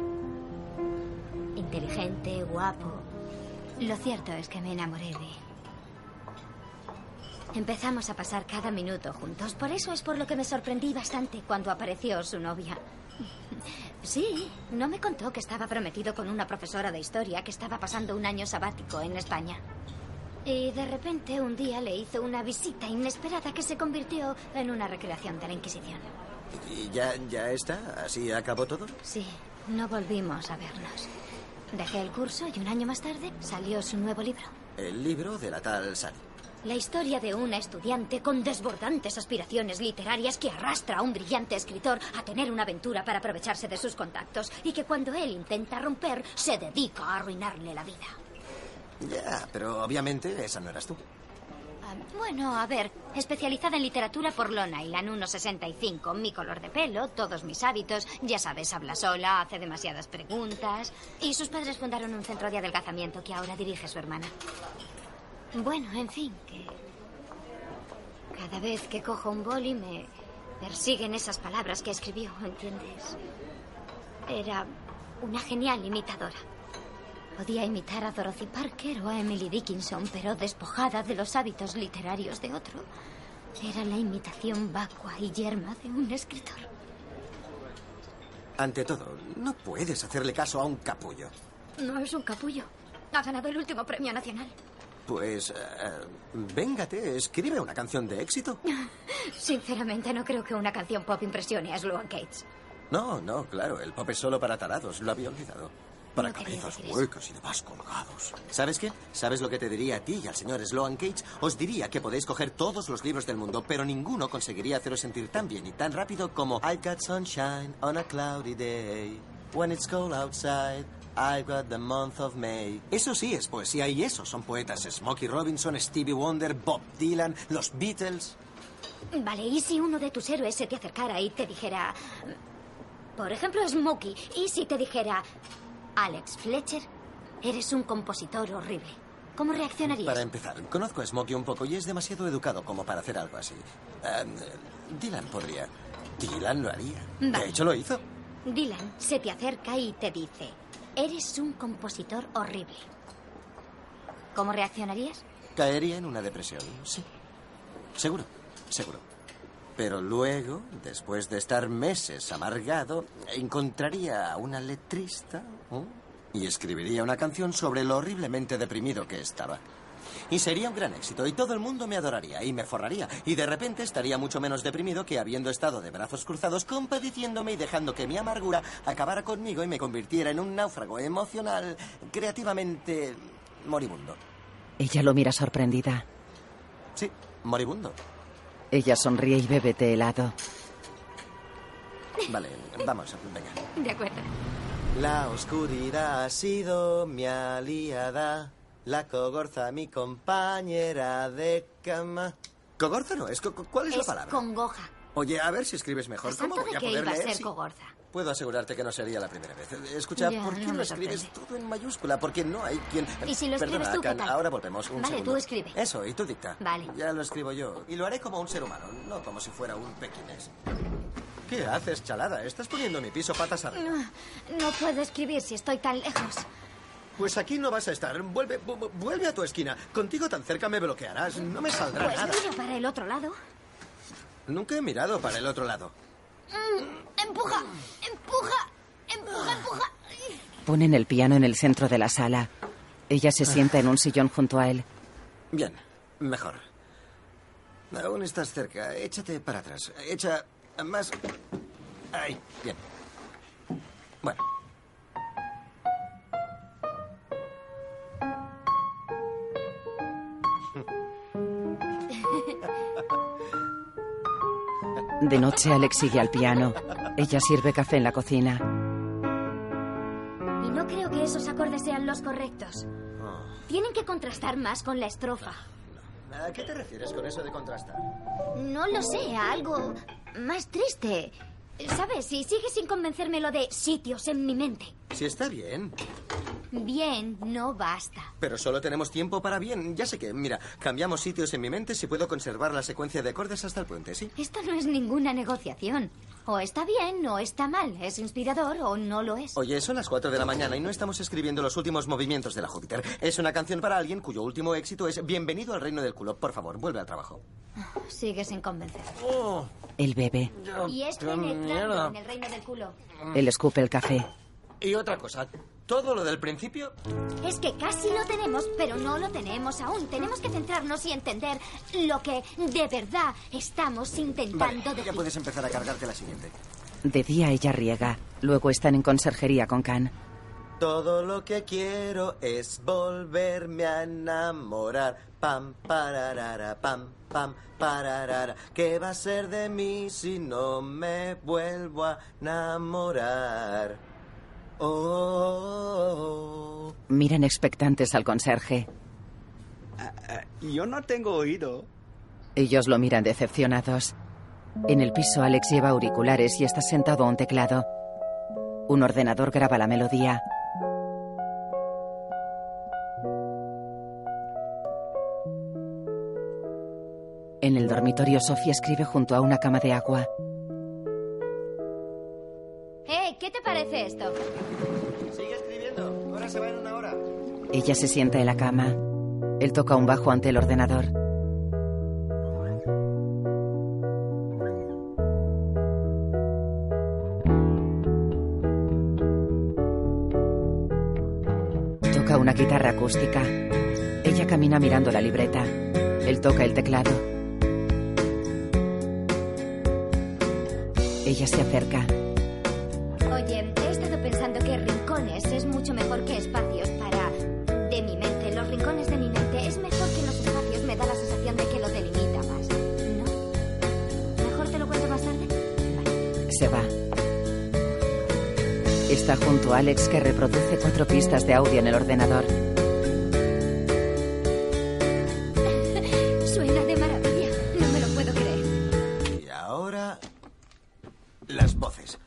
Inteligente, guapo. Lo cierto es que me enamoré de él. Empezamos a pasar cada minuto juntos. Por eso es por lo que me sorprendí bastante cuando apareció su novia. Sí, no me contó que estaba prometido con una profesora de historia que estaba pasando un año sabático en España. Y de repente un día le hizo una visita inesperada que se convirtió en una recreación de la Inquisición. ¿Y ya, ya está? ¿Así acabó todo? Sí, no volvimos a vernos. Dejé el curso y un año más tarde salió su nuevo libro. El libro de la tal Sally. La historia de una estudiante con desbordantes aspiraciones literarias que arrastra a un brillante escritor a tener una aventura para aprovecharse de sus contactos y que cuando él intenta romper se dedica a arruinarle la vida. Ya, pero obviamente esa no eras tú. Ah, bueno, a ver, especializada en literatura por Long Island, 1,65, mi color de pelo, todos mis hábitos, ya sabes, habla sola, hace demasiadas preguntas. Y sus padres fundaron un centro de adelgazamiento que ahora dirige su hermana. Bueno, en fin, que cada vez que cojo un boli me persiguen esas palabras que escribió, ¿entiendes? Era una genial imitadora. Podía imitar a Dorothy Parker o a Emily Dickinson, pero despojada de los hábitos literarios de otro. Era la imitación vacua y yerma de un escritor. Ante todo, no puedes hacerle caso a un capullo. No es un capullo. Ha ganado el último premio nacional. Pues, eh, véngate, escribe una canción de éxito. Sinceramente, no creo que una canción pop impresione a Sloan Cates. No, no, claro, el pop es solo para tarados, lo había olvidado. Para No cabezas eso. huecas y demás colgados. ¿Sabes qué? ¿Sabes lo que te diría a ti y al señor Sloan Cage? Os diría que podéis coger todos los libros del mundo, pero ninguno conseguiría haceros sentir tan bien y tan rápido como I got sunshine on a cloudy day. When it's cold outside, I've got the month of May. Eso sí es poesía y esos son poetas. Smokey Robinson, Stevie Wonder, Bob Dylan, los Beatles. Vale, ¿y si uno de tus héroes se te acercara y te dijera... Por ejemplo, Smokey. ¿Y si te dijera... Alex Fletcher, eres un compositor horrible? ¿Cómo reaccionarías? Para empezar, conozco a Smokey un poco y es demasiado educado como para hacer algo así. Em, Dylan podría. Dylan lo haría. Vale. De hecho, lo hizo. Dylan se te acerca y te dice... Eres un compositor horrible. ¿Cómo reaccionarías? Caería en una depresión, sí. Seguro, seguro. Pero luego, después de estar meses amargado, encontraría a una letrista ¿eh? Y escribiría una canción sobre lo horriblemente deprimido que estaba. Y sería un gran éxito y todo el mundo me adoraría y me forraría. Y de repente estaría mucho menos deprimido que habiendo estado de brazos cruzados compadeciéndome y dejando que mi amargura acabara conmigo y me convirtiera en un náufrago emocional creativamente moribundo. Ella lo mira sorprendida. Sí, moribundo. Ella sonríe y bebe té helado. Vale, vamos, venga. De acuerdo. La oscuridad ha sido mi aliada. La cogorza, mi compañera de cama. Cogorza no es. ¿Cuál es, la Es palabra? congoja. Oye, a ver si escribes mejor. ¿A ¿Cómo voy de a poder iba a leer ser cogorza? Puedo asegurarte que no sería la primera vez. Escucha, Ya, ¿por qué no escribes todo en mayúscula? Porque no hay quien... ¿Y si lo escribes Perdona, tú, qué Can, tal? ahora volvemos. Un Vale, segundo. tú escribe. Eso, y tú dicta. Vale. Ya lo escribo yo. Y lo haré como un ser humano, no como si fuera un pequinés. ¿Qué haces, chalada? Estás poniendo mi piso patas arriba. No, no puedo escribir si estoy tan lejos. Pues aquí no vas a estar. Vuelve, vu- vu- vuelve a tu esquina. Contigo tan cerca me bloquearás. No me saldrá Pues nada. para el otro lado. Nunca he mirado para el otro lado. Mm, empuja, empuja, empuja, empuja. Ponen el piano en el centro de la sala. Ella se sienta en un sillón junto a él. Bien, mejor. Aún estás cerca. Échate para atrás. Echa más. Ahí, bien. Bueno. De noche, Alex sigue al piano. Ella sirve café en la cocina. Y no creo que esos acordes sean los correctos. Oh. Tienen que contrastar más con la estrofa. ¿A qué te refieres con eso de contrastar? No lo sé, a algo más triste. ¿Sabes? Si sigue sin convencerme lo de sitios en mi mente. Si está bien. Bien, no basta. Pero solo tenemos tiempo para bien. Ya sé que, mira, cambiamos sitios en mi mente si puedo conservar la secuencia de acordes hasta el puente, ¿sí? Esto no es ninguna negociación. O está bien o está mal. Es inspirador o no lo es. Oye, son las 4 de la mañana y no estamos escribiendo los últimos movimientos de la Júpiter. Es una canción para alguien cuyo último éxito es Bienvenido al reino del culo. Por favor, vuelve al trabajo. Sigue sin convencer. Él bebe. Y es mierda. en el reino del culo. Él escupe el café. Y otra cosa, todo lo del principio Es que casi lo tenemos, pero no lo tenemos aún. Tenemos que centrarnos y entender lo que de verdad estamos intentando Vale, ya puedes empezar a cargarte la siguiente. De día ella riega. Luego están en conserjería con Can. Todo lo que quiero es volverme a enamorar. Pam, pararara, pam, pam, pararara. ¿Qué va a ser de mí si no me vuelvo a enamorar? Oh. Miran expectantes al conserje. Yo no tengo oído. Ellos lo miran decepcionados. En el piso, Alex lleva auriculares y está sentado a un teclado. Un ordenador graba la melodía. En el dormitorio, Sofía escribe junto a una cama de agua. ¡Eh! ¿Qué te parece esto? Sigue escribiendo. Ahora se va en una hora. Ella se sienta en la cama. Él toca un bajo ante el ordenador. Toca una guitarra acústica. Ella camina mirando la libreta. Él toca el teclado. Ella se acerca. Alex que reproduce cuatro pistas de audio en el ordenador. Suena de maravilla. No me lo puedo creer. Y ahora. Las voces.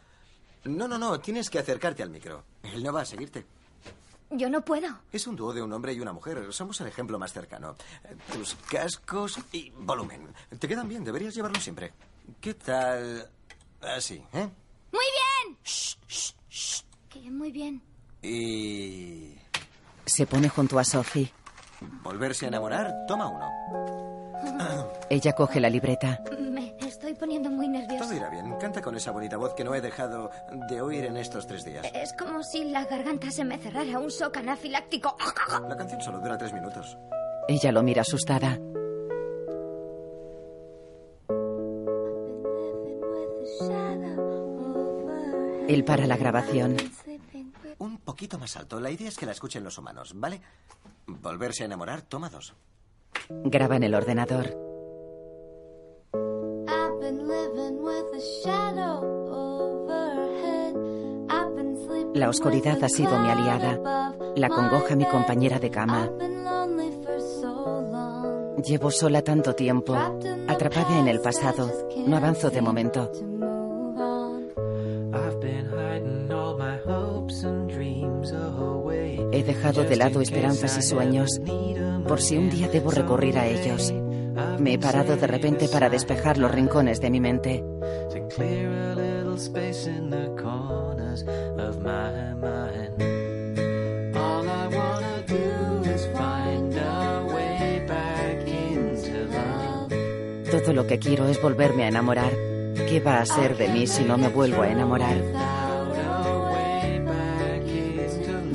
No, no, no, tienes que acercarte al micro. Él no va a seguirte. Yo no puedo. Es un dúo de un hombre y una mujer. Somos el ejemplo más cercano. Tus cascos y volumen. Te quedan bien, deberías llevarlos siempre. ¿Qué tal? Así, ¿eh? ¡Muy bien! Que muy bien. Y. Se pone junto a Sophie. Volverse a enamorar, toma uno. Ella coge la libreta. Me estoy poniendo muy nerviosa. Todo irá bien. canta con esa bonita voz que no he dejado de oír en estos tres días. Es como si la garganta se me cerrara un shock anafiláctico. La canción solo dura tres minutos. Ella lo mira asustada. Él para la grabación. Un poquito más alto. La idea es que la escuchen los humanos, ¿vale? Volverse a enamorar, toma dos. Graba en el ordenador. I've been living with a shadow overhead. I've been sleeping La oscuridad ha sido mi aliada. La congoja mi compañera de cama. Llevo sola tanto tiempo, atrapada en el pasado. No avanzo de momento. Dejado de lado esperanzas y sueños, por si un día debo recurrir a ellos. Me he parado de repente para despejar los rincones de mi mente. Todo lo que quiero es volverme a enamorar. ¿Qué va a ser de mí si no me vuelvo a enamorar?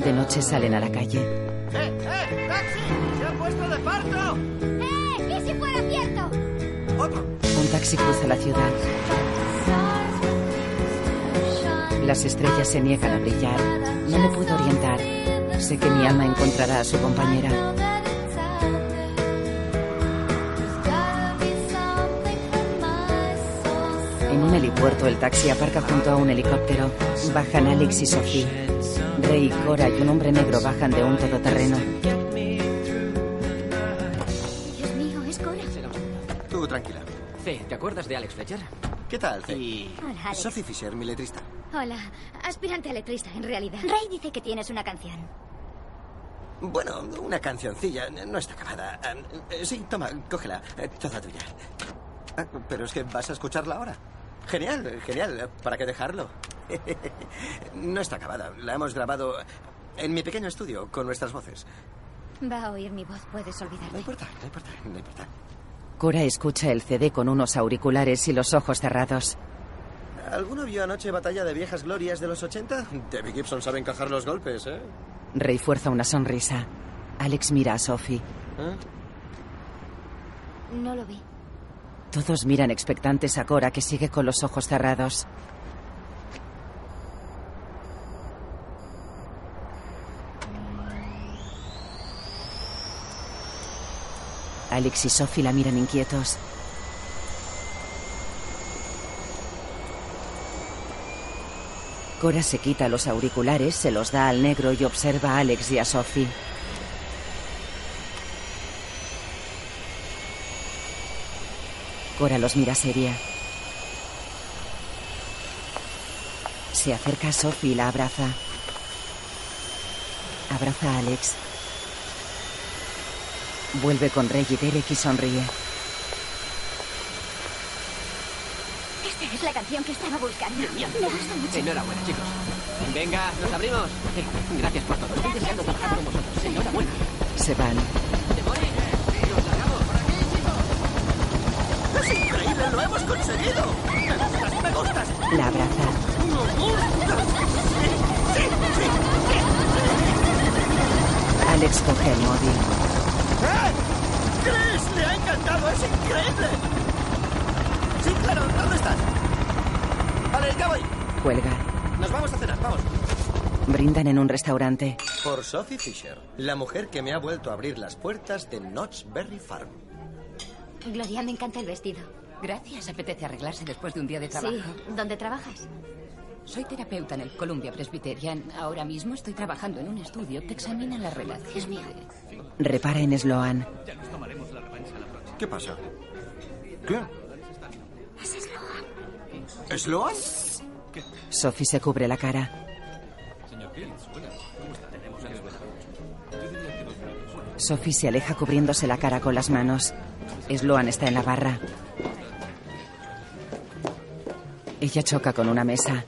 De noche salen a la calle. ¡Eh, eh! ¡Taxi! ¡Se ha puesto de parto! ¡Eh! ¡Y si fuera cierto! ¡Otro! Un taxi cruza la ciudad. Las estrellas se niegan a brillar. No me puedo orientar. Sé que mi alma encontrará a su compañera. En un helipuerto el taxi aparca junto a un helicóptero. Bajan Alex y Sophie. Rey, Cora y un hombre negro bajan de un todoterreno. Dios mío, es Cora. Tú tranquila. C, ¿te acuerdas de Alex Fletcher? ¿Qué tal, C? Hola, Alex. Sophie Fisher, mi letrista. Hola, aspirante a letrista, en realidad. Rey dice que tienes una canción. Bueno, una cancioncilla. No está acabada. Ah, Sí, toma, cógela. eh, Toda tuya. Ah, Pero es que vas a escucharla ahora. Genial, genial. ¿Para qué dejarlo? No está acabada. La hemos grabado en mi pequeño estudio con nuestras voces. Va a oír mi voz, puedes olvidarte. No importa, no importa, no importa. Cora escucha el CD con unos auriculares y los ojos cerrados. ¿Alguno vio anoche Batalla de Viejas Glorias de los 80? Debbie Gibson sabe encajar los golpes, ¿eh? Rey fuerza una sonrisa. Alex mira a Sophie. ¿Eh? No lo vi. Todos miran expectantes a Cora que sigue con los ojos cerrados. Alex y Sophie la miran inquietos. Cora se quita los auriculares, se los da al negro y observa a Alex y a Sophie. Cora los mira seria. Se acerca a Sophie y la abraza. Abraza a Alex. Vuelve con Rey y Derek y sonríe. Esta es la canción que estaba buscando. Me gusta mucho. Enhorabuena, chicos. Venga, nos abrimos. Eh, Gracias por todo. Estoy deseando trabajar con vosotros. Enhorabuena. Se van. ¡Es increíble! ¡Lo hemos conseguido! ¡Me gustas! ¡Me gustas! La abraza. ¡Me gustas! ¡Sí! ¡Sí! ¡Sí! Alex coge el móvil. ¡Eh! ¡Chris! ¡Le ha encantado! ¡Es increíble! Sí, claro. ¿Dónde estás? Vale, ya voy. Cuelga. Nos vamos a cenar, vamos. Brindan en un restaurante. Por Sophie Fisher, la mujer que me ha vuelto a abrir las puertas de Knott's Berry Farm. Gloria, me encanta el vestido. Gracias. Apetece arreglarse después de un día de trabajo. Sí. ¿Dónde trabajas? Soy terapeuta en el Columbia Presbyterian. Ahora mismo estoy trabajando en un estudio que examina las relaciones. Repara en Sloan. ¿Qué pasa? ¿Qué? ¿Sloan? Sophie se cubre la cara. Sophie se aleja cubriéndose la cara con las manos. Sloan está en la barra. Ella choca con una mesa.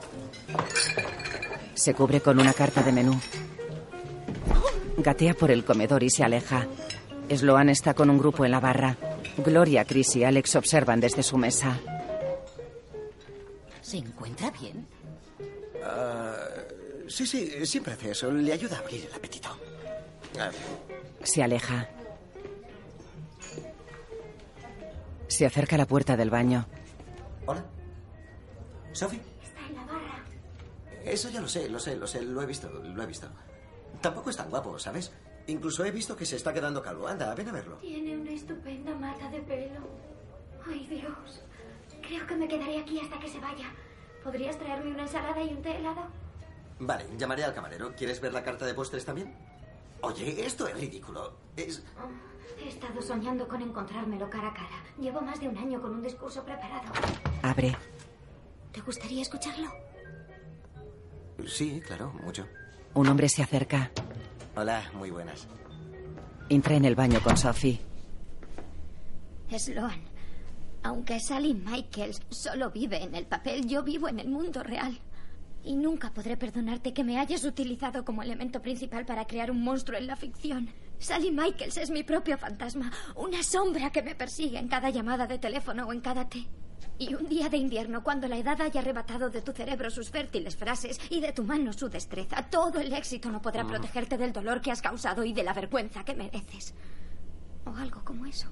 Se cubre con una carta de menú. Gatea por el comedor y se aleja. Sloan está con un grupo en la barra. Gloria, Chris y Alex observan desde su mesa. ¿Se encuentra bien? Ah, sí, sí, siempre hace eso. Le ayuda a abrir el apetito. Se aleja. Se acerca a la puerta del baño. Hola. ¿Sophie? Eso ya lo sé, lo sé, lo sé. Lo he visto, lo he visto. Tampoco es tan guapo, ¿sabes? Incluso he visto que se está quedando calvo. Anda, ven a verlo. Tiene una estupenda mata de pelo. Ay, Dios. Creo que me quedaré aquí hasta que se vaya. ¿Podrías traerme una ensalada y un té helado? Vale, llamaré al camarero. ¿Quieres ver la carta de postres también? Oye, esto es ridículo. Es... He estado soñando con encontrármelo cara a cara. Llevo más de un año con un discurso preparado. Abre. ¿Te gustaría escucharlo? Sí, claro, mucho. Un hombre se acerca. Hola, muy buenas. Entra en el baño con Sophie. Sloan, aunque Sally Michaels solo vive en el papel, yo vivo en el mundo real. Y nunca podré perdonarte que me hayas utilizado como elemento principal para crear un monstruo en la ficción. Sally Michaels es mi propio fantasma, una sombra que me persigue en cada llamada de teléfono o en cada té. Y un día de invierno, cuando la edad haya arrebatado de tu cerebro sus fértiles frases y de tu mano su destreza, todo el éxito no podrá Mm. protegerte del dolor que has causado y de la vergüenza que mereces. O algo como eso.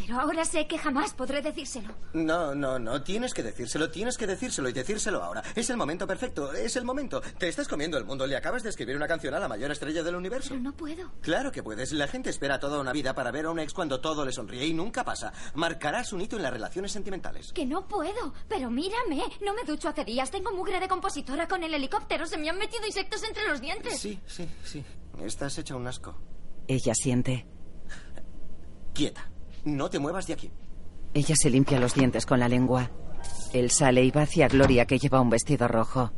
Pero ahora sé que jamás podré decírselo. No, no, no. Tienes que decírselo, tienes que decírselo y decírselo ahora. Es el momento perfecto, es el momento. Te estás comiendo el mundo. Le acabas de escribir una canción a la mayor estrella del universo. Pero no puedo. Claro que puedes. La gente espera toda una vida para ver a un ex cuando todo le sonríe y nunca pasa. Marcarás un hito en las relaciones sentimentales. Que no puedo. Pero mírame. No me ducho hace días. Tengo mugre de compositora con el helicóptero. Se me han metido insectos entre los dientes. Sí, sí, sí. Estás hecha un asco. Ella siente. Quieta. No te muevas de aquí. Ella se limpia los dientes con la lengua. Él sale y va hacia Gloria, que lleva un vestido rojo.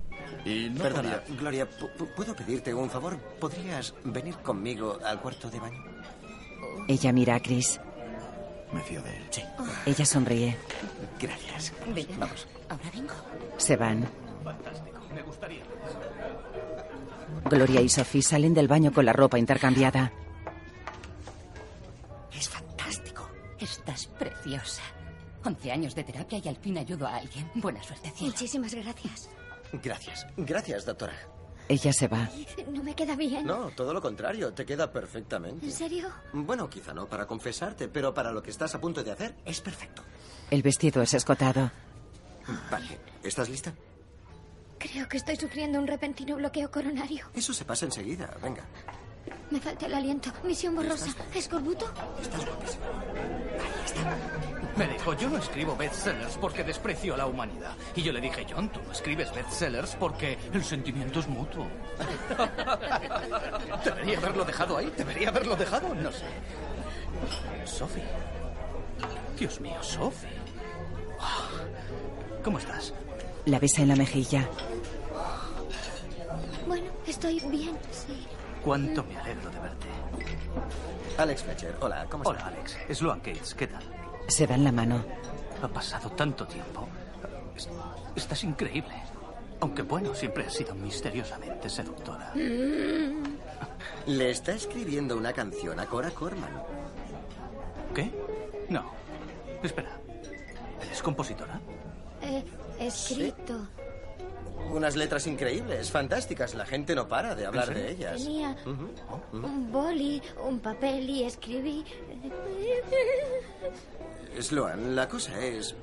Y no Perdona, Gloria, ¿pu- pu- ¿puedo pedirte un favor? ¿Podrías venir conmigo al cuarto de baño? Ella mira a Chris. Me fío de él. Sí. Ella sonríe. Gracias. Verán, Vamos. Ahora vengo. Se van. Fantástico. Me gustaría. Gloria y Sophie salen del baño con la ropa intercambiada. Estás preciosa. 11 años de terapia y al fin ayudo a alguien. Buena suerte, cielo. Muchísimas gracias. Gracias. Gracias, doctora. Ella se va. No me queda bien. No, todo lo contrario. Te queda perfectamente. ¿En serio? Bueno, quizá no para confesarte, pero para lo que estás a punto de hacer es perfecto. El vestido es escotado. Vale, ¿estás lista? Creo que estoy sufriendo un repentino bloqueo coronario. Eso se pasa enseguida. Venga. Me falta el aliento. Misión borrosa. ¿Escorbuto? Me dijo, yo no escribo bestsellers porque desprecio a la humanidad. Y yo le dije, John, tú no escribes bestsellers porque el sentimiento es mutuo. ¿Debería haberlo dejado ahí? ¿Debería haberlo dejado? No sé. Sophie. Dios mío, Sophie. ¿Cómo estás? La besa en la mejilla. Bueno, estoy bien, sí. Cuánto me alegro de verte. Alex Fletcher, hola, ¿cómo estás? Hola, Alex. Sloan Gates, ¿qué tal? Se dan la mano. Ha pasado tanto tiempo. Es- Estás increíble. Aunque bueno, siempre has sido misteriosamente seductora. Le está escribiendo una canción a Cora Corman. ¿Qué? No. Espera. ¿Eres compositora? He escrito. Unas letras increíbles, fantásticas. La gente no para de hablar de ellas. Tenía un boli, un papel y escribí. Sloan, la cosa es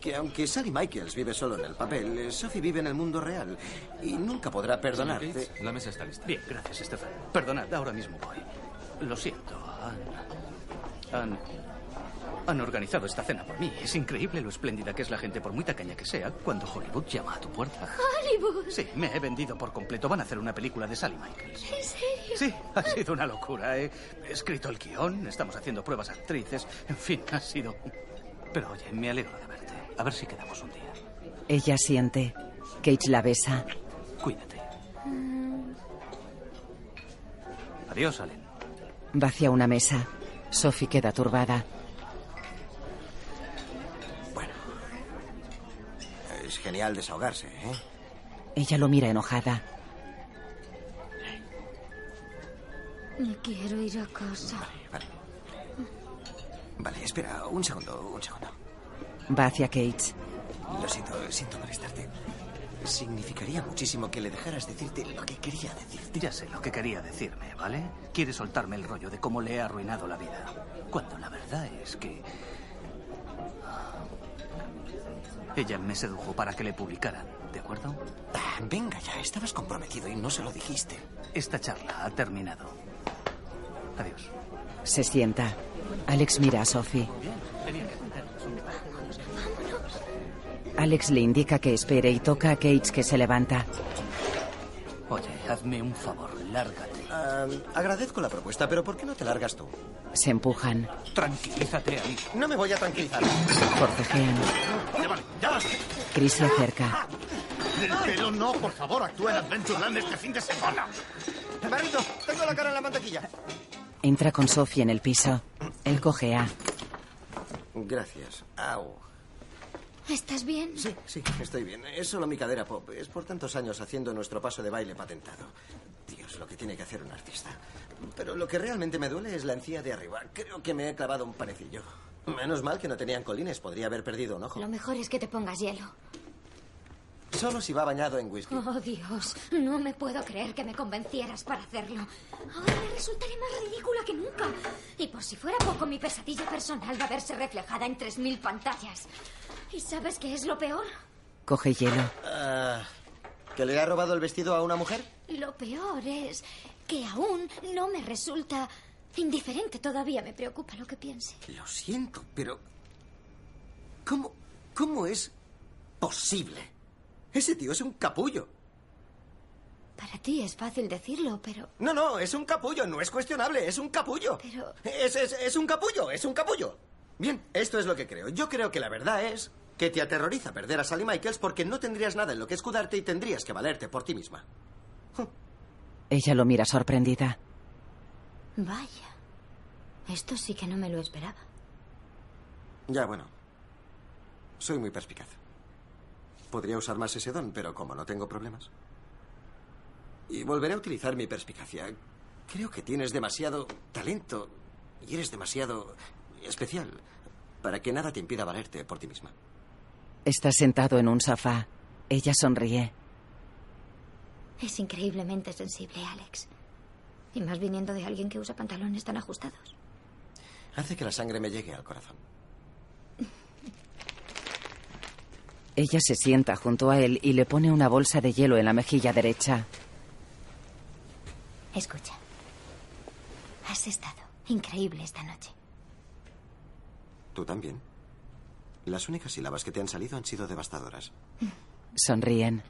que aunque Sally Michaels vive solo en el papel, eh, Sophie vive en el mundo real y nunca podrá perdonarte. La mesa está lista. Bien, gracias, Estefan. Perdonad, ahora mismo voy. Lo siento. Han, han, han organizado esta cena por mí. Es increíble lo espléndida que es la gente, por muy tacaña que sea, cuando Hollywood llama a tu puerta. Hollywood. Sí, me he vendido por completo. Van a hacer una película de Sally Michaels. ¿En serio? Sí, ha sido una locura. He escrito el guion, estamos haciendo pruebas actrices. En fin, ha sido... Pero oye, me alegro de verte. A ver si quedamos un día. Ella siente. Kate la besa. Cuídate. Adiós, Allen. Va hacia una mesa. Sophie queda turbada. Es genial desahogarse, ¿eh? Ella lo mira enojada. Me quiero ir a casa. Vale, espera, un segundo, un segundo. Va hacia Kate. Lo siento, siento molestarte. Significaría muchísimo que le dejaras decirte lo que quería decir. Ya sé lo que quería decirme, ¿vale? Quiere soltarme el rollo de cómo le he arruinado la vida. Cuando la verdad es que... Ella me sedujo para que le publicaran, ¿de acuerdo? Ah, venga ya, estabas comprometido y no se lo dijiste. Esta charla ha terminado. Adiós. Se sienta. Alex mira a Sophie. Alex le indica que espere y toca a Kate que se levanta. Oye, hazme un favor, lárgate. Agradezco la propuesta, pero ¿por qué no te largas tú? Se empujan. Tranquilízate ahí. No me voy a tranquilizar. Forcejean. Ya vale, ya vale. Chris se acerca. El pelo no, por favor, actúa en Adventureland este fin de semana. Barrito, tengo la cara en la mantequilla. Entra con Sophie en el piso. Él cojea. Gracias. Au. ¿Estás bien? Sí, sí, estoy bien. Es solo mi cadera pop. Es por tantos años haciendo nuestro paso de baile patentado. Dios, lo que tiene que hacer un artista. Pero lo que realmente me duele es la encía de arriba. Creo que me he clavado un panecillo. Menos mal que no tenían colines. Podría haber perdido un ojo. Lo mejor es que te pongas hielo. Solo si va bañado en whisky. Oh, Dios. No me puedo creer que me convencieras para hacerlo. Ahora me resultaré más ridícula que nunca. Y por si fuera poco, mi pesadilla personal va a verse reflejada en 3.000 pantallas. ¿Y sabes qué es lo peor? Coge hielo. Ah, ¿Que le ha robado el vestido a una mujer? Lo peor es que aún no me resulta indiferente. Todavía me preocupa lo que piense. Lo siento, pero... ¿Cómo, cómo es posible? Ese tío es un capullo. Para ti es fácil decirlo, pero... No, no, es un capullo, no es cuestionable, es un capullo. Pero... Es, es, es un capullo, es un capullo. Bien, esto es lo que creo. Yo creo que la verdad es que te aterroriza perder a Sally Michaels porque no tendrías nada en lo que escudarte y tendrías que valerte por ti misma. Ella lo mira sorprendida. Vaya. Esto sí que no me lo esperaba. Ya, bueno. Soy muy perspicaz. Podría usar más ese don, pero como no tengo problemas. Y volveré a utilizar mi perspicacia. Creo que tienes demasiado talento y eres demasiado especial para que nada te impida valerte por ti misma. Está sentado en un sofá. Ella sonríe. Es increíblemente sensible, Alex. Y más viniendo de alguien que usa pantalones tan ajustados. Hace que la sangre me llegue al corazón. Ella se sienta junto a él y le pone una bolsa de hielo en la mejilla derecha. Escucha. Has estado increíble esta noche. Tú también. Las únicas sílabas que te han salido han sido devastadoras. Sonríen.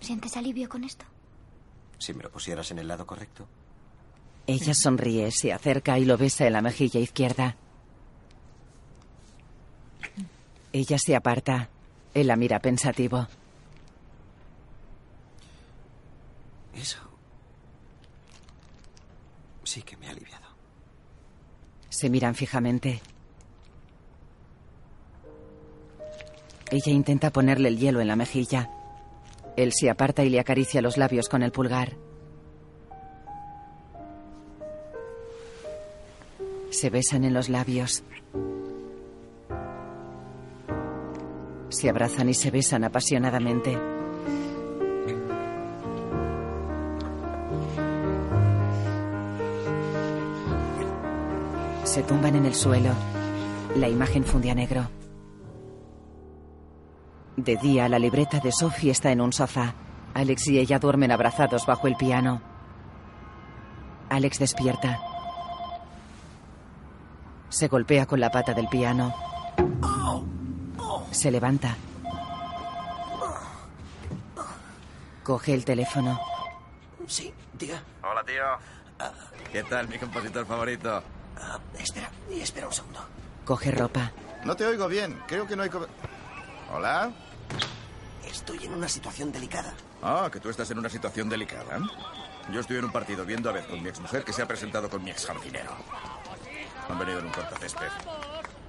¿Sientes alivio con esto? Si me lo pusieras en el lado correcto. Ella sonríe, se acerca y lo besa en la mejilla izquierda. Ella se aparta. Él la mira pensativo. Eso. Sí que me ha aliviado. Se miran fijamente. Ella intenta ponerle el hielo en la mejilla. Él se aparta y le acaricia los labios con el pulgar. Se besan en los labios. Se abrazan y se besan apasionadamente. Se tumban en el suelo. La imagen funde a negro. De día, la libreta de Sophie está en un sofá. Alex y ella duermen abrazados bajo el piano. Alex despierta. Se golpea con la pata del piano. Se levanta. Coge el teléfono. Sí, diga. Hola, tío. ¿Qué tal, mi compositor favorito? Ah, espera, espera un segundo. Coge ropa. No te oigo bien. Creo que no hay... ¿Hola? Estoy en una situación delicada. Ah, que tú estás en una situación delicada. Yo estoy en un partido viendo a ver con mi exmujer que se ha presentado con mi ex jardinero. Han venido en un cortacésped.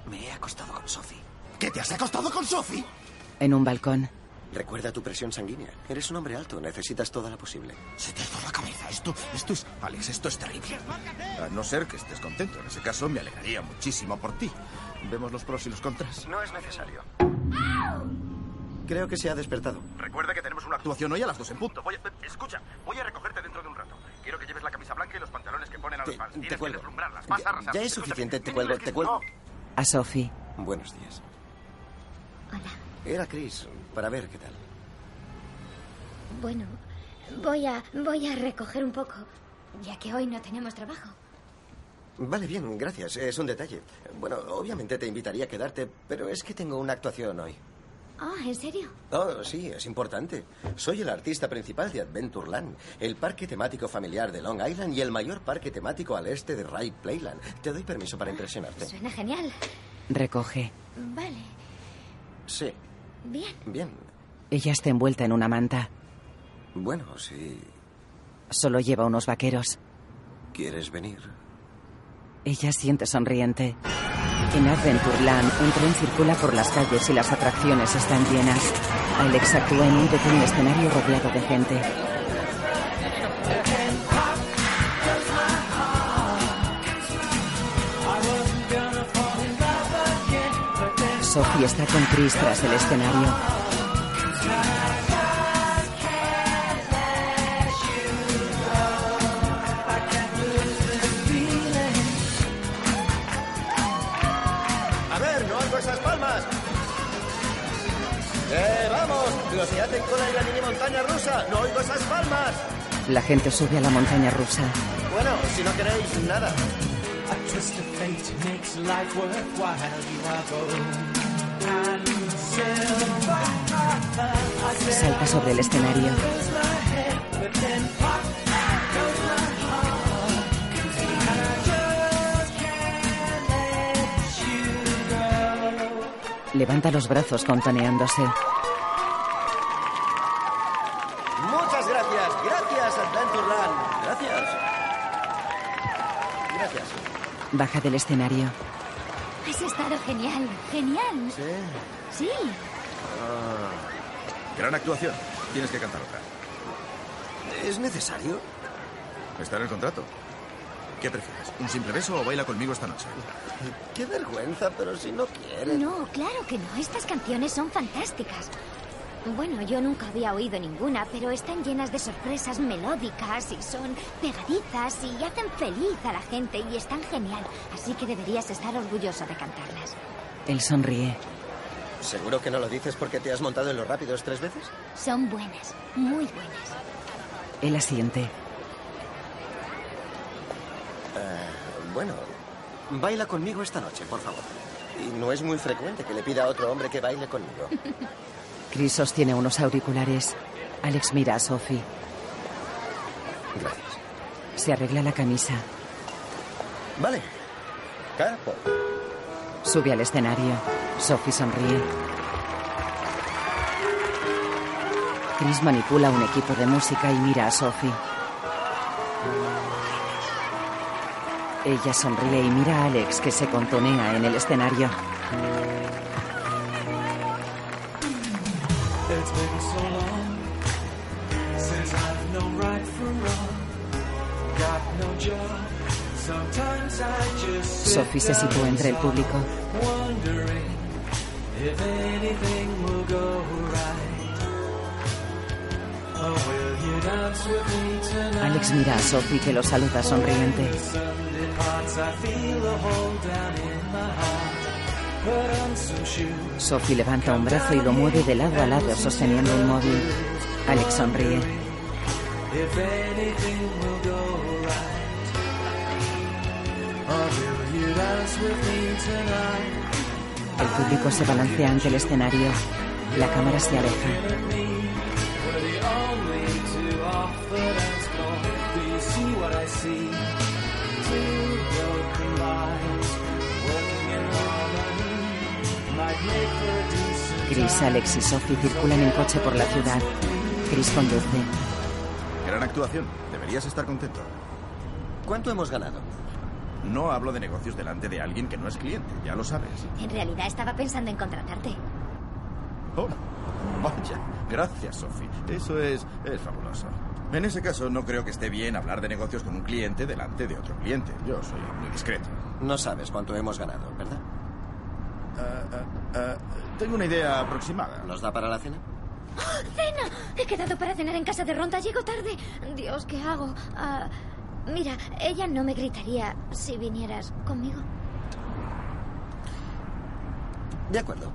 Me he acostado con Sophie. ¿Qué te has acostado con Sophie? En un balcón. Recuerda tu presión sanguínea. Eres un hombre alto, necesitas toda la posible. Se te hizo la cabeza. Esto, esto es... Alex, esto es terrible. A no ser que estés contento. En ese caso, me alegraría muchísimo por ti. ¿Vemos los pros y los contras? No es necesario. Creo que se ha despertado. Recuerda que tenemos una actuación hoy a las dos en punto. Voy a- Escucha, voy a recogerte dentro de un rato. Quiero que lleves la camisa blanca y los pantalones que ponen a los fans. Tienes que cuelgo. deslumbrarlas. Vas a arrasar. Ya es suficiente, te cuelgo, que- te cuelgo. A Sophie. Buenos días. Era Chris, para ver qué tal. Bueno, voy a, voy a recoger un poco, ya que hoy no tenemos trabajo. Vale, bien, gracias. Es un detalle. Bueno, obviamente te invitaría a quedarte, pero es que tengo una actuación hoy. Ah, ¿en serio? Oh, sí, es importante. Soy el artista principal de Adventureland, el parque temático familiar de Long Island y el mayor parque temático al este de Ride Playland. Te doy permiso para impresionarte. Suena genial. Recoge. Vale, Sí, bien. bien. Ella está envuelta en una manta. Bueno, si Solo lleva unos vaqueros. quieres venir. Ella siente sonriente. En Adventureland, un tren circula por las calles y las atracciones están llenas. Alex actúa en un pequeño escenario rodeado de gente. Sophie está con Chris tras el escenario. A ver, no oigo esas palmas. ¡Eh, vamos! Los que hacen cola en la mini montaña rusa, no oigo esas palmas. La gente sube a la montaña rusa. Bueno, si no queréis nada. A twist of fate makes life worthwhile. You are gold. Salta sobre el escenario. Levanta los brazos contoneándose. Muchas gracias, gracias, Adventureland. Gracias. Gracias. Baja del escenario. Has estado genial, genial. Sí. Sí. Gran actuación. Tienes que cantar otra. ¿Es necesario? Está en el contrato. ¿Qué prefieres? ¿Un simple beso o baila conmigo esta noche? Qué vergüenza, pero si no quieres. No, claro que no. Estas canciones son fantásticas. Bueno, yo nunca había oído ninguna, pero están llenas de sorpresas melódicas y son pegadizas y hacen feliz a la gente y están genial. Así que deberías estar orgulloso de cantarlas. Él sonríe. ¿Seguro que no lo dices porque te has montado en los rápidos tres veces? Son buenas, muy buenas. Él asiente. Eh, bueno, baila conmigo esta noche, por favor. Y no es muy frecuente que le pida a otro hombre que baile conmigo. Chris sostiene unos auriculares. Alex mira a Sophie. Gracias. Se arregla la camisa. Vale. Capo. Sube al escenario. Sophie sonríe. Chris manipula un equipo de música y mira a Sophie. Ella sonríe y mira a Alex que se contonea en el escenario. Sophie se sitúa entre el público. Wondering if anything will go right. Oh, will you dance with me tonight? Alex mira a Sophie que lo saluda sonriente. Sophie levanta un brazo y lo mueve de lado a lado sosteniendo un móvil. Alex sonríe. If anything will go right. Or will you dance with me tonight? El público se balancea ante el escenario. La cámara se aleja. Chris, Alex y Sophie circulan en coche por la ciudad. Chris conduce. Gran actuación. Deberías estar contento. ¿Cuánto hemos ganado? No hablo de negocios delante de alguien que no es cliente, ya lo sabes. En realidad estaba pensando en contratarte. Oh, vaya. Gracias, Sophie. Eso es, es fabuloso. En ese caso, no creo que esté bien hablar de negocios con un cliente delante de otro cliente. Yo soy muy discreto. No sabes cuánto hemos ganado, ¿verdad? Eh, tengo una idea aproximada. ¿Nos da para la cena? ¡Ah, ¡Cena! He quedado para cenar en casa de Ronda. Llego tarde. Dios, ¿qué hago? Ah, mira, ella no me gritaría si vinieras conmigo. De acuerdo.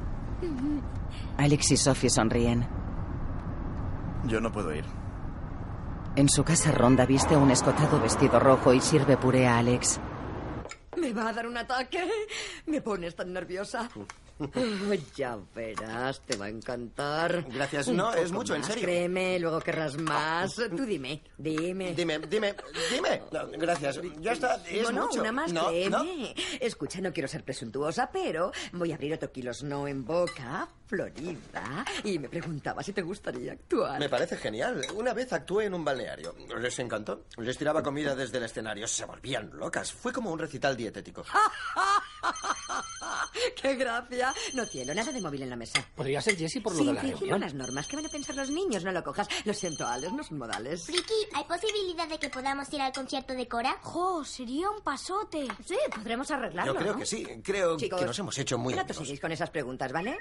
Alex y Sophie sonríen. Yo no puedo ir. En su casa, Ronda viste un escotado vestido rojo y sirve puré a Alex. Me va a dar un ataque. Me pones tan nerviosa. Oh, ya verás, te va a encantar. Gracias. Un No, es mucho, en serio. Créeme, luego querrás más. Tú dime, dime. Dime, dime, dime. No, gracias. Ya está, es no, no, mucho. una más, No, créeme. no. Escucha, no quiero ser presuntuosa, pero voy a abrir otro kilos no en boca, Florida, y me preguntaba si te gustaría actuar. Me parece genial. Una vez actué en un balneario. Les encantó. Les tiraba comida desde el escenario. Se volvían locas. Fue como un recital dietético. ¡Qué gracia! No tiene nada de móvil en la mesa. Podría ser Jesse por lo Sí, de la reunión. las normas. ¿Qué van a pensar los niños? No lo cojas. Lo siento, Alex, no son modales. Friki, ¿hay posibilidad de que podamos ir al concierto de Cora? ¡Jo! Sería un pasote. Sí, podremos arreglarlo. Yo creo ¿no? que sí. Creo Chicos, que nos hemos hecho muy No te seguís con esas preguntas, ¿vale?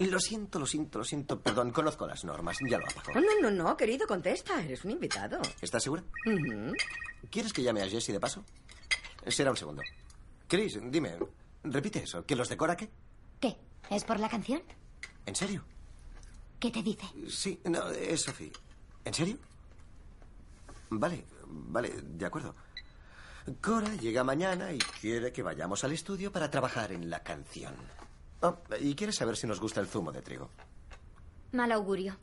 Lo siento, lo siento, lo siento. Perdón, conozco las normas. Ya lo apago. No, no, no, no, querido, contesta. Eres un invitado. ¿Estás segura? ¿Quieres que llame a Jesse de paso? Será un segundo. Chris, dime, repite eso. ¿Que los decora qué? ¿Qué? ¿Es por la canción? ¿En serio? ¿Qué te dice? Sí, no, es Sophie. ¿En serio? Vale, vale, de acuerdo. Cora llega mañana y quiere que vayamos al estudio para trabajar en la canción. Oh, y quiere saber si nos gusta el zumo de trigo. Mal augurio.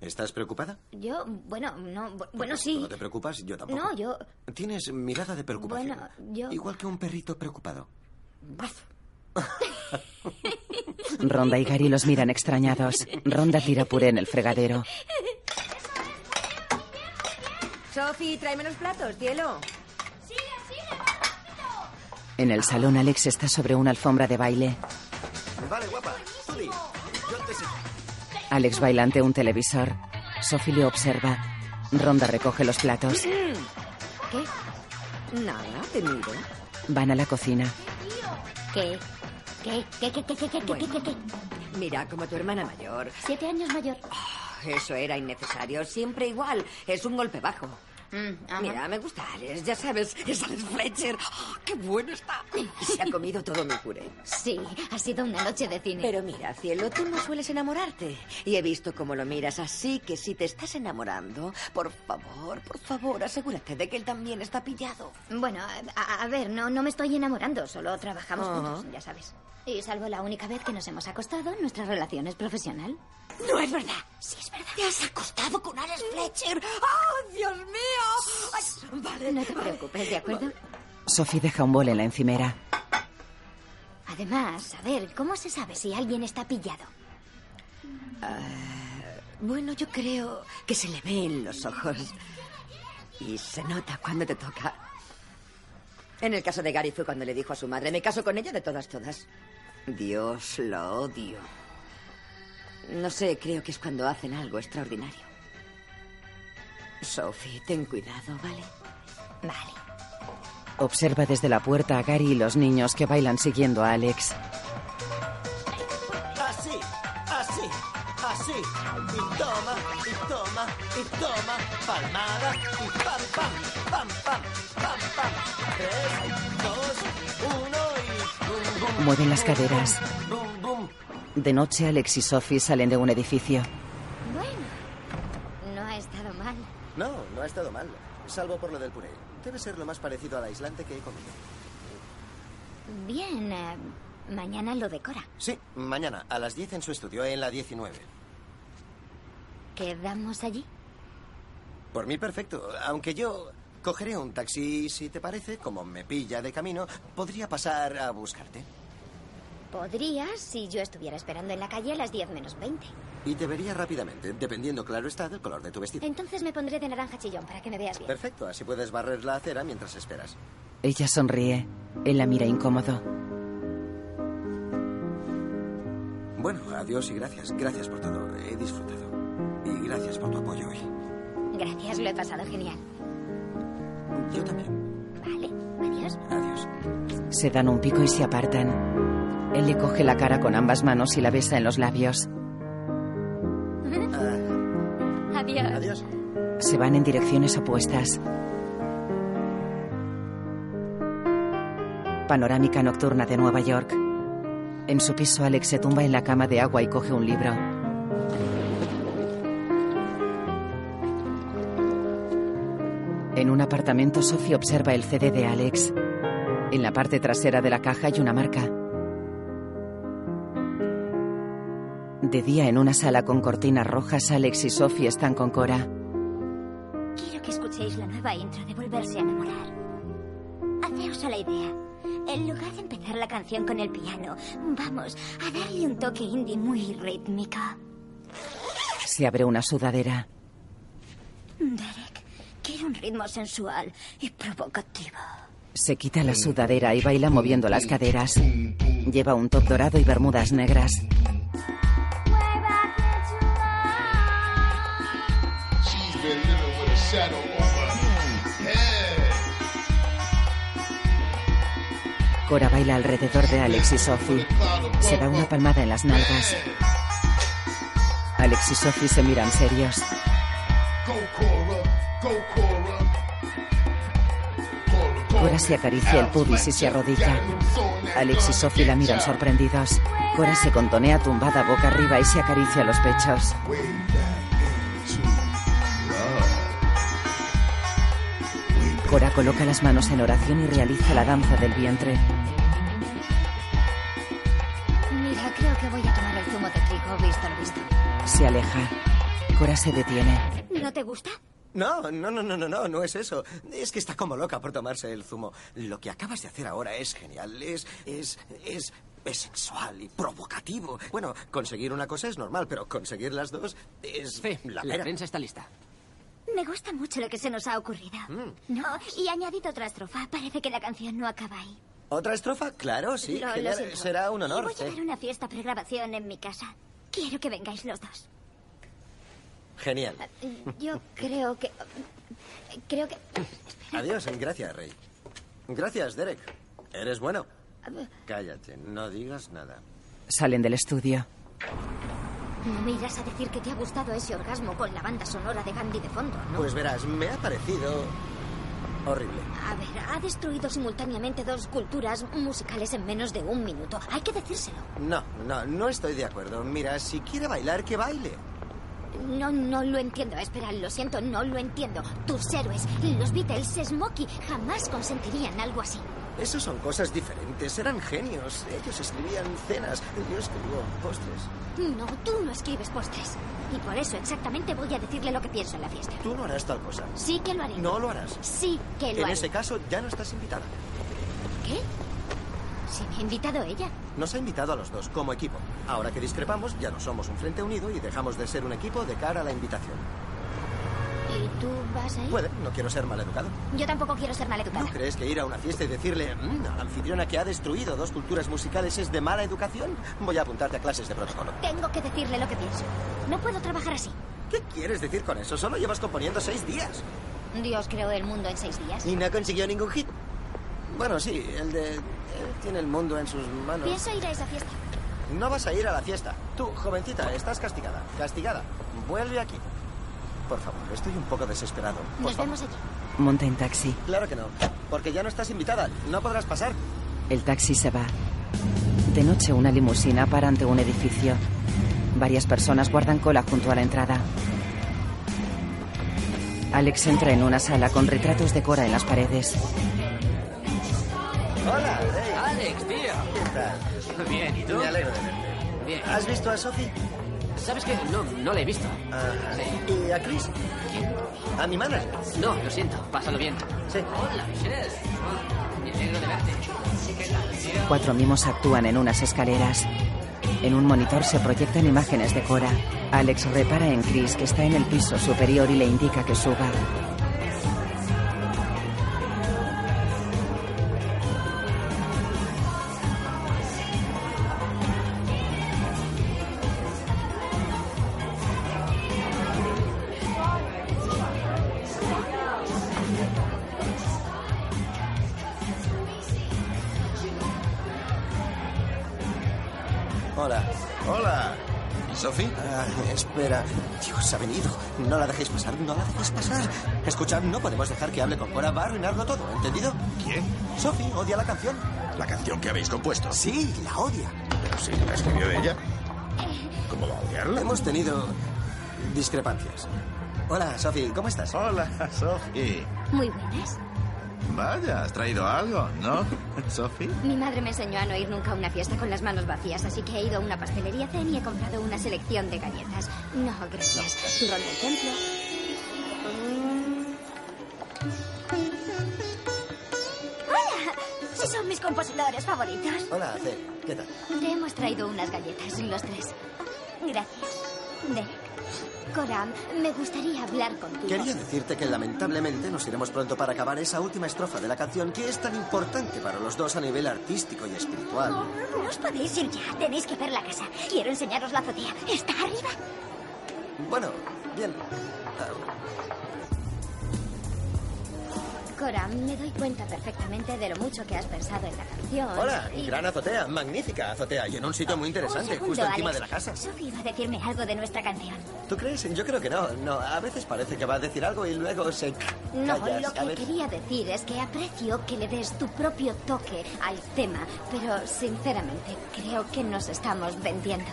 ¿Estás preocupada? Yo, bueno, no, bu- bueno, sí. No te preocupas, yo tampoco. No, yo, Tienes mirada de preocupación. bueno, yo... Igual que un perrito preocupado. Ronda y Gary los miran extrañados. Ronda tira puré en el fregadero. Sophie, tráeme los platos, cielo. En el salón, Alex está sobre una alfombra de baile. Vale, guapa, Alex baila ante un televisor. Sophie le observa. Ronda recoge los platos. Mm-hmm. ¿Qué? Nada, te miro. Van a la cocina. ¿Qué? ¿Qué? ¿Qué? ¿Qué? ¿Qué? ¿Qué? ¿Qué? Bueno, ¿Qué? ¿Qué? Mira, como tu hermana mayor. Siete años mayor. Ah, eso era innecesario. Siempre igual. Es un golpe bajo. Mm. Mira, me gusta Alex, ya sabes, es Alex Fletcher. ¡Ah, ¡Qué bueno está! Se ha comido todo mi puré. Sí, ha sido una noche de cine. Pero mira, cielo, tú no sueles enamorarte. Y he visto cómo lo miras, así que si te estás enamorando, por favor, por favor, asegúrate de que él también está pillado. Bueno, a, a ver, no, no me estoy enamorando, solo trabajamos Ajá. juntos, ya sabes. Y salvo la única vez que nos hemos acostado, nuestra relación es profesional. No es verdad. Sí, es verdad. ¿Te has acostado con Alex Fletcher? ¡Oh, Dios mío! Ay, vale, No te preocupes, ¿de acuerdo? Sophie deja un bol en la encimera. Además, a ver, ¿cómo se sabe si alguien está pillado? Bueno, yo creo que se le ve en los ojos. Y se nota cuando te toca. En el caso de Gary fue cuando le dijo a su madre, me caso con ella de todas, todas. Dios, lo odio. No sé, creo que es cuando hacen algo extraordinario. Sophie, ten cuidado, ¿vale? Vale. Observa desde la puerta a Gary y los niños que bailan siguiendo a Alex. Así, así, así. Y toma, y toma, y toma. Palmada y Mueven las caderas. De noche, Alex y Sophie salen de un edificio. Bueno, no ha estado mal. No, no ha estado mal. Salvo por lo del puré. Debe ser lo más parecido al aislante que he comido. Bien, eh, mañana lo decora. Sí, mañana a las 10 en su estudio, en la 19. ¿Quedamos allí? Por mí perfecto, aunque yo cogeré un taxi, si te parece, como me pilla de camino, podría pasar a buscarte. Podrías si yo estuviera esperando en la calle a las 10 menos 20. Y te vería rápidamente, dependiendo, claro está, del color de tu vestido. Entonces me pondré de naranja chillón para que me veas bien. Perfecto, así puedes barrer la acera mientras esperas. Ella sonríe. Él la mira incómodo. Bueno, adiós y gracias. Gracias por todo. He disfrutado. Y gracias por tu apoyo hoy. Gracias, lo he pasado genial. Yo también. Vale, adiós. Adiós. Se dan un pico y se apartan. Él le coge la cara con ambas manos y la besa en los labios. Adiós. Adiós. Se van en direcciones opuestas. Panorámica nocturna de Nueva York. En su piso, Alex se tumba en la cama de agua y coge un libro. En un apartamento, Sophie observa el CD de Alex. En la parte trasera de la caja hay una marca. De día, en una sala con cortinas rojas, Alex y Sophie están con Cora. Quiero que escuchéis la nueva intro de Volverse a enamorar. Haceos a la idea. En lugar de empezar la canción con el piano, vamos a darle un toque indie muy rítmico. Se abre una sudadera. Derek, quiero un ritmo sensual y provocativo. Se quita la sudadera y baila moviendo las caderas. Lleva un top dorado y bermudas negras. Shadow over. Cora baila alrededor de Alex y Sophie. Se da una palmada en las nalgas. Alex y Sophie se miran serios. Cora se acaricia el pubis y se arrodilla. Alex y Sophie la miran sorprendidos. Cora se contonea tumbada boca arriba y se acaricia los pechos. Cora coloca las manos en oración y realiza la danza del vientre. Mira, creo que voy a tomar el zumo de trigo, visto lo visto. Se aleja. Cora se detiene. ¿No te gusta? No, no, no, no, no, no, no es eso. Es que está como loca por tomarse el zumo. Lo que acabas de hacer ahora es genial. Es, es, es, es sexual y provocativo. Bueno, conseguir una cosa es normal, pero conseguir las dos es la La pera. prensa está lista. Me gusta mucho lo que se nos ha ocurrido. No, y añadido otra estrofa. Parece que la canción no acaba ahí. ¿Otra estrofa? Claro, sí. Lo-. Será un honor. voy a dar una fiesta pregrabación en mi casa. Quiero que vengáis los dos. Genial. Yo creo que... Creo que... Adiós, gracias, Rey. Gracias, Derek. Eres bueno. Cállate, no digas nada. Salen del estudio. No me irás a decir que te ha gustado ese orgasmo con la banda sonora de Gandhi de fondo, ¿no? Pues verás, me ha parecido horrible. A ver, ha destruido simultáneamente dos culturas musicales en menos de un minuto. Hay que decírselo. No, no, no estoy de acuerdo. Mira, si quiere bailar, que baile. No, no lo entiendo. Espera, lo siento, no lo entiendo. Tus héroes, los Beatles, Smokey, jamás consentirían algo así. Esos son cosas diferentes, eran genios. Ellos escribían cenas, yo escribo postres. No, tú no escribes postres. Y por eso exactamente voy a decirle lo que pienso en la fiesta. Tú no harás tal cosa. Sí que lo haré. No lo harás. Sí que lo En haré. ese caso, ya no estás invitada. ¿Qué? ¿Se me ha invitado ella? Nos ha invitado a los dos como equipo. Ahora que discrepamos, ya no somos un frente unido y dejamos de ser un equipo de cara a la invitación. ¿Y tú vas a ir? Puede, no quiero ser maleducado. Yo tampoco quiero ser maleducada. ¿Tú crees que ir a una fiesta y decirle "Mm, a la anfitriona que ha destruido dos culturas musicales es de mala educación? Voy a apuntarte a clases de protocolo. Tengo que decirle lo que pienso. No puedo trabajar así. ¿Qué quieres decir con eso? Solo llevas componiendo seis días. Dios creó el mundo en seis días. Y no consiguió ningún hit. Bueno, sí, el de... Él tiene el mundo en sus manos. Pienso ir a esa fiesta. No vas a ir a la fiesta. Tú, jovencita, estás castigada. Castigada. Vuelve aquí. Por favor, estoy un poco desesperado. Por Nos favor. vemos allí. Monta en taxi. Claro que no. Porque ya no estás invitada. No podrás pasar. El taxi se va. De noche, una limusina para ante un edificio. Varias personas guardan cola junto a la entrada. Alex entra en una sala con retratos de Cora en las paredes. Hola. Alex, tío. ¿Qué tal? Bien, ¿y tú? Me alegro de verte. Bien. ¿Has visto a Sophie? ¿Sabes qué? No, no la he visto. ¿Y a Chris? ¿A mi manager? No, lo siento. Pásalo bien. Sí. Hola, Michelle. Me alegro de verte. Cuatro mimos actúan en unas escaleras. En un monitor se proyectan imágenes de Cora. Alex repara en Chris, que está en el piso superior y le indica que suba. No la dejéis pasar, no la dejéis pasar. Escuchad, no podemos dejar que hable con Cora. Va a arruinarlo todo, ¿entendido? ¿Quién? Sophie odia la canción. ¿La canción que habéis compuesto? Sí, la odia. Pero si la escribió ella. ¿Cómo va a odiarla? Hemos tenido discrepancias. Hola, Sophie, ¿cómo estás? Hola, Sophie. Muy buenas. Vaya, has traído algo, ¿no, Sophie? Mi madre me enseñó a no ir nunca a una fiesta con las manos vacías, así que he ido a una pastelería Zen y he comprado una selección de galletas. No, gracias. Turrón del templo. ¡Hola! Sí, son mis compositores favoritos. Hola, C. ¿Qué tal? Te hemos traído unas galletas, los tres. Gracias. Derek. Coram, me gustaría hablar contigo. Quería decirte que lamentablemente nos iremos pronto para acabar esa última estrofa de la canción que es tan importante para los dos a nivel artístico y espiritual. No os podéis ir ya. Tenéis que ver la casa. Quiero enseñaros la azotea. Está arriba. Bueno, bien. Coram, me doy cuenta perfectamente de lo mucho que has pensado en la canción. hola, y- gran azotea, magnífica azotea y en un sitio muy interesante, segundo, justo encima Alex. de la casa. Sophie iba a decirme algo de nuestra canción. ¿Tú crees? Yo creo que no. No, a veces parece que va a decir algo y luego se No, lo que quería decir es que aprecio que le des tu propio toque al tema, pero sinceramente creo que nos estamos vendiendo.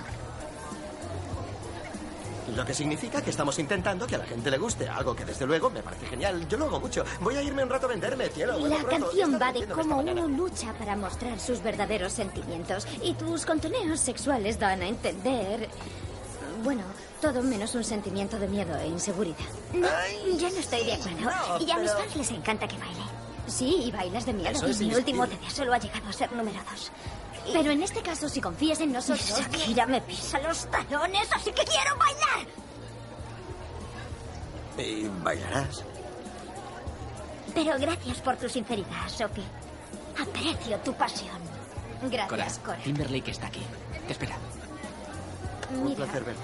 Lo que significa que estamos intentando que a la gente le guste, algo que desde luego me parece genial. Yo lo hago mucho. Voy a irme un rato a venderme, cielo. La canción va de cómo uno lucha para mostrar sus verdaderos sentimientos y tus contoneos sexuales dan a entender, bueno, todo menos un sentimiento de miedo e inseguridad. No, yo no estoy de acuerdo. No, y a mis fans les encanta que baile. Sí, y bailas de miedo. Es mi último. CD solo ha llegado a ser número dos. Pero en este caso, si confías en nosotros... Shakira me pisa los talones, así que quiero bailar. Y bailarás. Pero gracias por tu sinceridad, Sophie. Aprecio tu pasión. Gracias, Cora. Timberlake está aquí. Te espera. Un Mira, placer verte.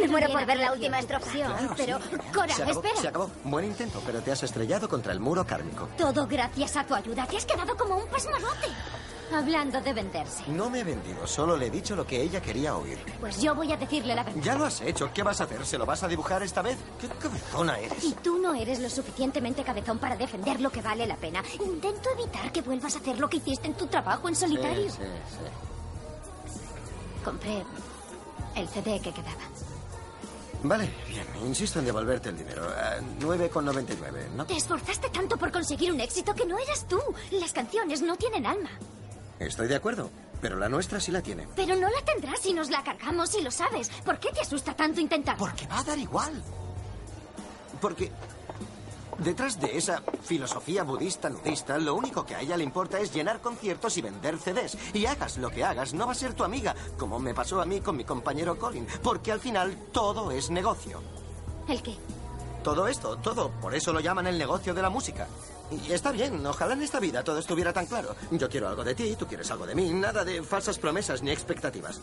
Me muero por ver la última estrofa. pero, Cora, se acabó, espera. se acabó. Buen intento, pero te has estrellado contra el muro kármico. Todo gracias a tu ayuda. Te has quedado como un pasmarote. Hablando de venderse. No me he vendido, solo le he dicho lo que ella quería oír. Pues yo voy a decirle la verdad. Ya lo has hecho, ¿qué vas a hacer? ¿Se lo vas a dibujar esta vez? ¿Qué cabezona eres? Y tú no eres lo suficientemente cabezón para defender lo que vale la pena. Intento evitar que vuelvas a hacer lo que hiciste en tu trabajo en solitario. Sí, sí, sí. Compré el CD que quedaba. Vale, bien, insisto en devolverte el dinero. Ah, 9,99, ¿no? Te esforzaste tanto por conseguir un éxito que no eras tú. Las canciones no tienen alma. Estoy de acuerdo, pero la nuestra sí la tiene. Pero no la tendrás si nos la cargamos y lo sabes. ¿Por qué te asusta tanto intentar? Porque va a dar igual. Porque detrás de esa filosofía budista nudista, lo único que a ella le importa es llenar conciertos y vender CDs. Y hagas lo que hagas, no va a ser tu amiga, como me pasó a mí con mi compañero Colin, porque al final todo es negocio. ¿El qué? Todo esto, todo. Por eso lo llaman el negocio de la música. Y está bien, ojalá en esta vida todo estuviera tan claro. Yo quiero algo de ti, tú quieres algo de mí, nada de falsas promesas ni expectativas.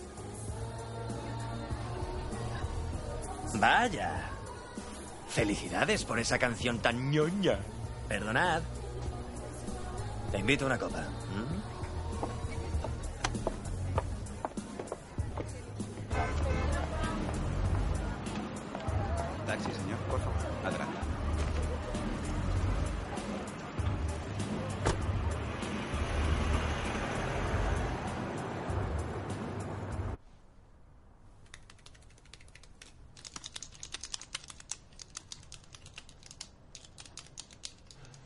Vaya. Felicidades por esa canción tan ñoña. Perdonad. Te invito a una copa. ¿Mm? Taxi, señor, por favor.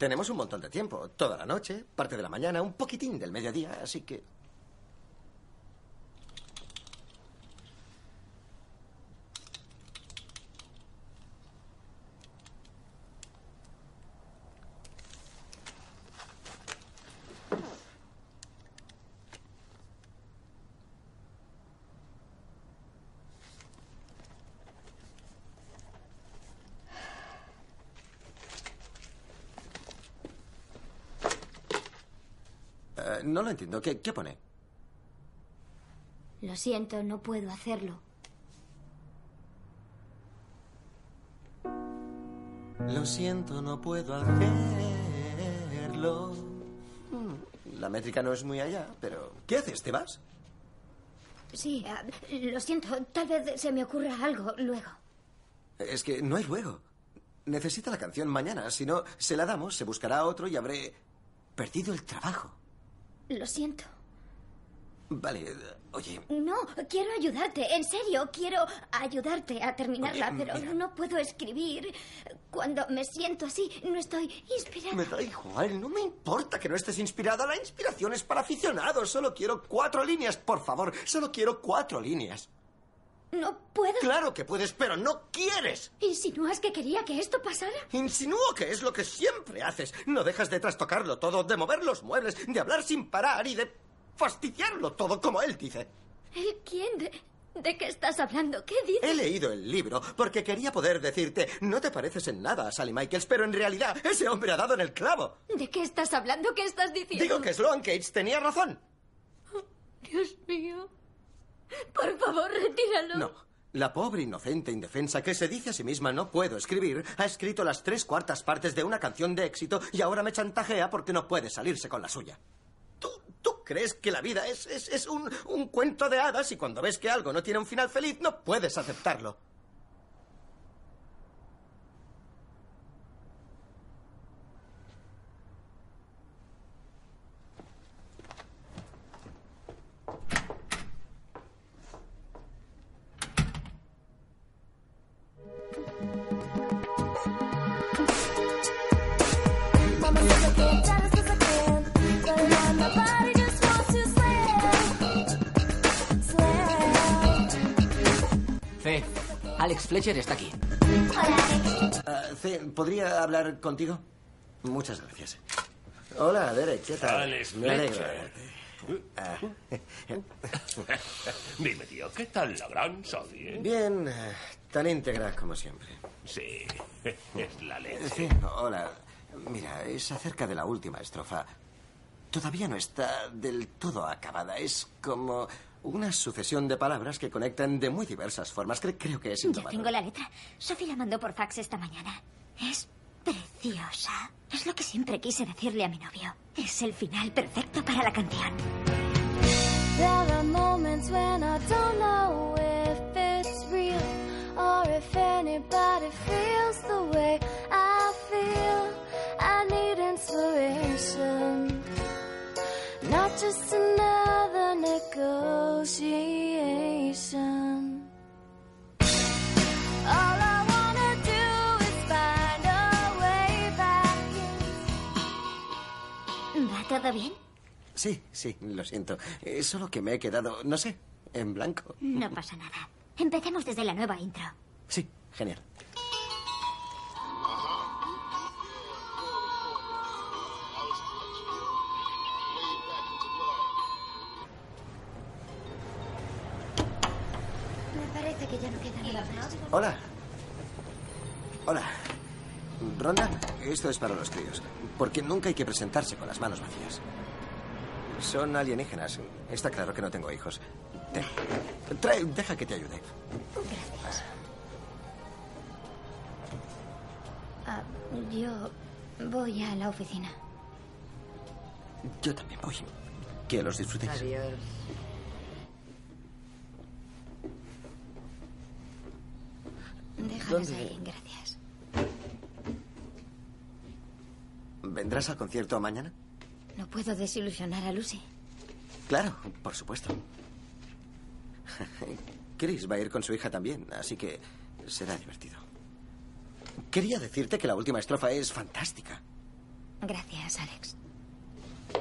Tenemos un montón de tiempo, toda la noche, parte de la mañana, un poquitín del mediodía, así que... Eh, no lo entiendo. ¿Qué, ¿Qué pone? Lo siento, no puedo hacerlo. Lo siento, no puedo hacerlo. Hmm, La métrica no es muy allá, pero... ¿Qué haces? ¿Te vas? Sí, ah, lo siento. Tal vez se me ocurra algo luego. Es que no hay luego. Necesita la canción mañana. Si no, se la damos, se buscará otro y habré perdido el trabajo. Lo siento. Vale, oye, No, quiero ayudarte. En serio, quiero ayudarte a terminarla, Oye, pero mira. no puedo escribir. Cuando me siento así, no estoy inspirada. me da igual. No me importa que no estés inspirada. La inspiración es para aficionados. Solo quiero cuatro líneas, por favor. Solo quiero cuatro líneas. No puedo. Claro que puedes, pero no quieres. ¿Insinúas que quería que esto pasara? Insinúo que es lo que siempre haces. No dejas de trastocarlo todo, de mover los muebles, de hablar sin parar y de fastidiarlo todo, como él dice. ¿El quién? ¿De, de qué estás hablando? ¿Qué dices? He leído el libro porque quería poder decirte, no te pareces en nada a Sally Michaels, pero en realidad ese hombre ha dado en el clavo. ¿De qué estás hablando? ¿Qué estás diciendo? Digo que Sloan Cates tenía razón. Dios mío. Por favor, retíralo. No. La pobre inocente indefensa que se dice a sí misma no puedo escribir ha escrito las tres cuartas partes de una canción de éxito y ahora me chantajea porque no puede salirse con la suya. ¿Tú, tú crees que la vida es, es, es un, un cuento de hadas y cuando ves que algo no tiene un final feliz no puedes aceptarlo? Alex Fletcher está aquí. Ah, C, ¿podría hablar contigo? Muchas gracias. Hola, Derek, ¿qué tal? Alex Me alegro. Ah, Dime, tío, ¿qué tal la gran Sodi? eh? Bien, eh, tan íntegra como siempre. Sí, es la leche. Sí, hola. Mira, es acerca de la última estrofa. Todavía no está del todo acabada. Es como una sucesión de palabras que conectan de muy diversas formas. Cre- creo que es Ya tengo la letra. Sophie la mandó por fax esta mañana. Es preciosa. Es lo que siempre quise decirle a mi novio. Es el final perfecto para la canción. There are moments when I don't know if it's real or if anybody feels the way I feel. I need inspiration, just another negotiation. All I wanna do is find a way back in. ¿Va todo bien? Sí, sí, lo siento. Es solo que me he quedado, no sé, en blanco. No pasa nada. Empecemos desde la nueva intro. Sí, genial. Esto es para los críos. Porque nunca hay que presentarse con las manos vacías. Son alienígenas. Está claro que no tengo hijos. Ten. Trae, deja que te ayude. Gracias. Ah, yo voy a la oficina. Yo también voy. Que los disfrutéis. Adiós. Déjalas ¿Dónde? ahí, gracias. ¿Vendrás al concierto mañana? No puedo desilusionar a Lucy. Claro, por supuesto. Chris va a ir con su hija también, así que será divertido. Quería decirte que la última estrofa es fantástica Gracias, Alex.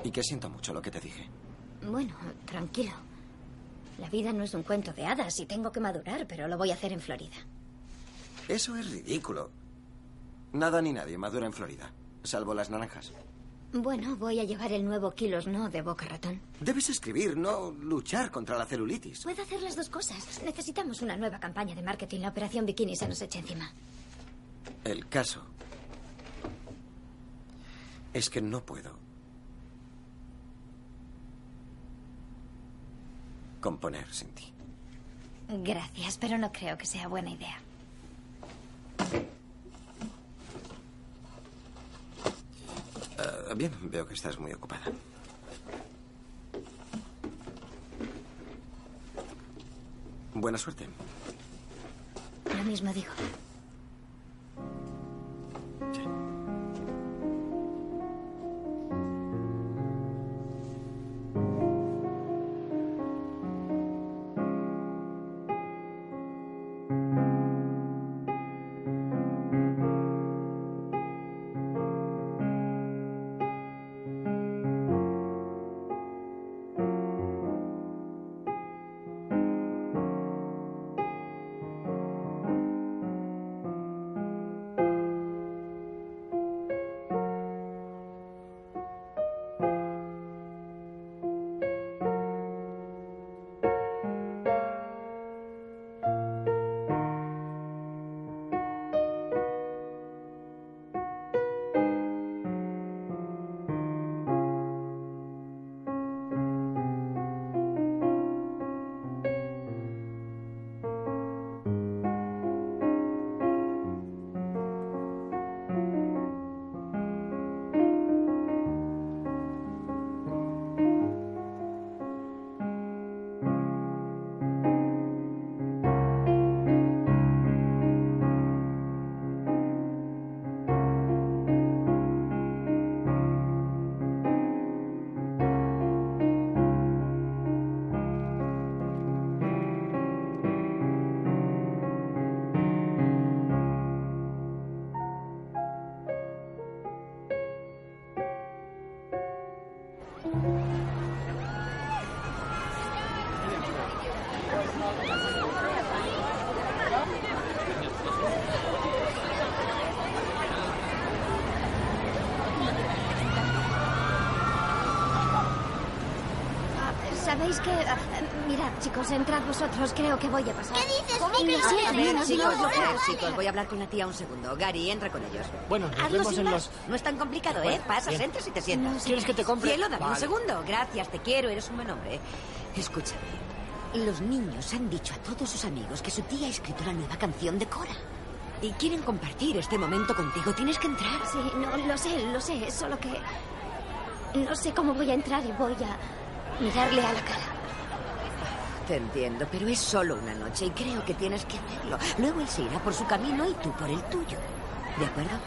y que siento mucho lo que te dije. Bueno, tranquilo. La vida no es un cuento de hadas y tengo que madurar, pero lo voy a hacer en Florida. Eso es ridículo. Nada ni nadie madura en Florida, salvo las naranjas. Bueno, voy a llevar el nuevo Kilos No de Boca Ratón. Debes escribir, no luchar contra la celulitis. Puedo hacer las dos cosas. Necesitamos una nueva campaña de marketing. La operación Bikini se nos echa encima. El caso es que no puedo componer sin ti. Gracias, pero no creo que sea buena idea. Ah, bien, veo que estás muy ocupada. Buena suerte. Lo mismo digo. Ah, ¿Sabéis qué? Ah, Mirad, chicos, entrad vosotros. Creo que voy a pasar. ¿Qué dices? ¿Cómo que no? siento, A ver, no, chicos, no, a ver, no. chicos, voy a hablar con la tía un segundo. Gary, entra con ellos. Bueno, nos Hazlo vemos en los... No es tan complicado, ¿eh? Bueno, Pasas, bien. entras y te sientas. ¿Quieres que te compre? Cielo, dame un segundo. Gracias, te quiero, eres un buen hombre. Escúchame. Los niños han dicho a todos sus amigos que su tía ha escrito la nueva canción de Cora. Y quieren compartir este momento contigo. Tienes que entrar. Sí, no, lo sé, lo sé. Solo que... No sé cómo voy a entrar y voy a mirarle a la cara. Te entiendo, pero es solo una noche y creo que tienes que hacerlo. Luego él se irá por su camino y tú por el tuyo. ¿De acuerdo?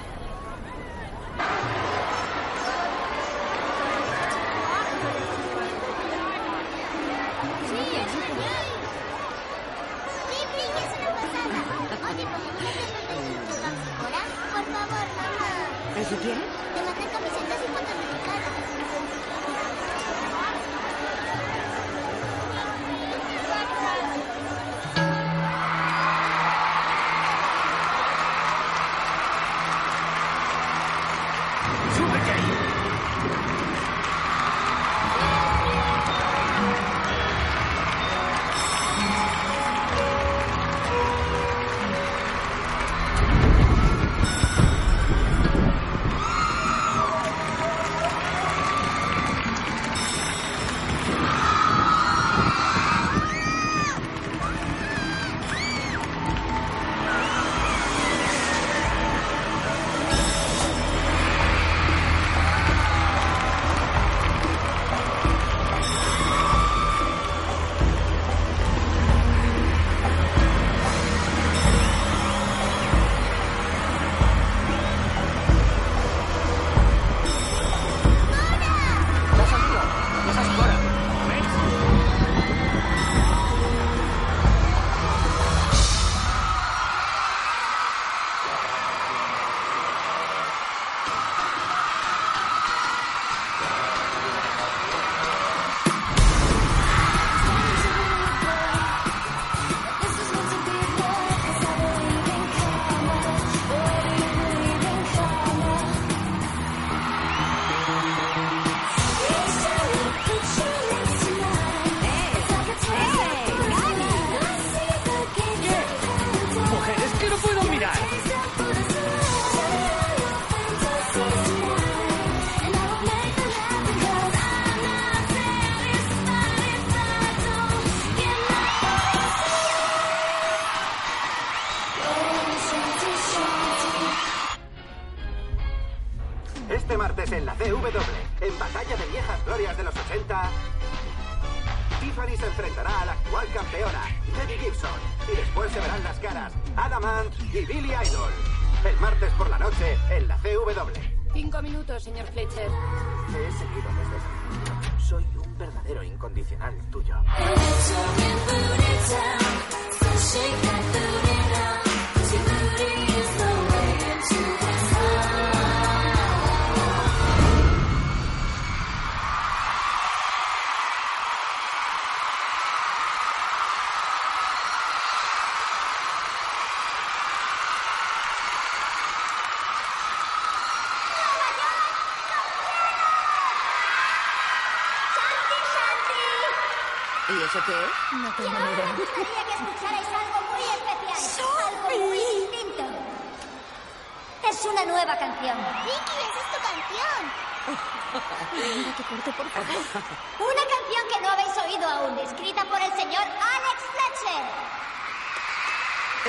Una canción que no habéis oído aún, escrita por el señor Alex Fletcher.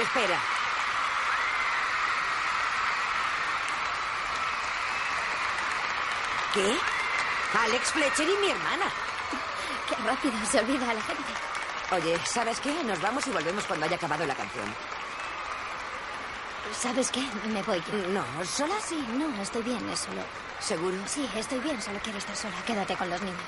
Espera. ¿Qué? Alex Fletcher y mi hermana. Qué rápido se olvida a la gente. Oye, ¿sabes qué? Nos vamos y volvemos cuando haya acabado la canción. ¿Sabes qué? Me voy. No, ¿sola? Sí, no, estoy bien, es solo... ¿Seguro? Sí, estoy bien, solo quiero estar sola. Quédate con los niños.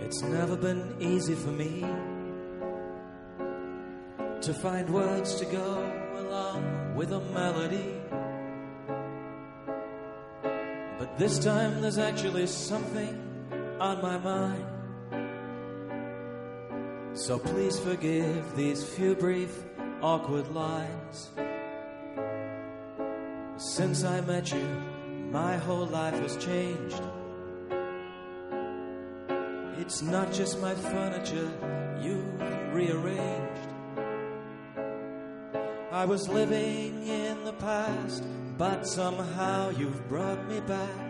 It's never been easy for me to find words to go along with a melody. But this time there's actually something on my mind. So please forgive these few brief, awkward lines. Since I met you, my whole life has changed. It's not just my furniture you've rearranged. I was living in the past, but somehow you've brought me back.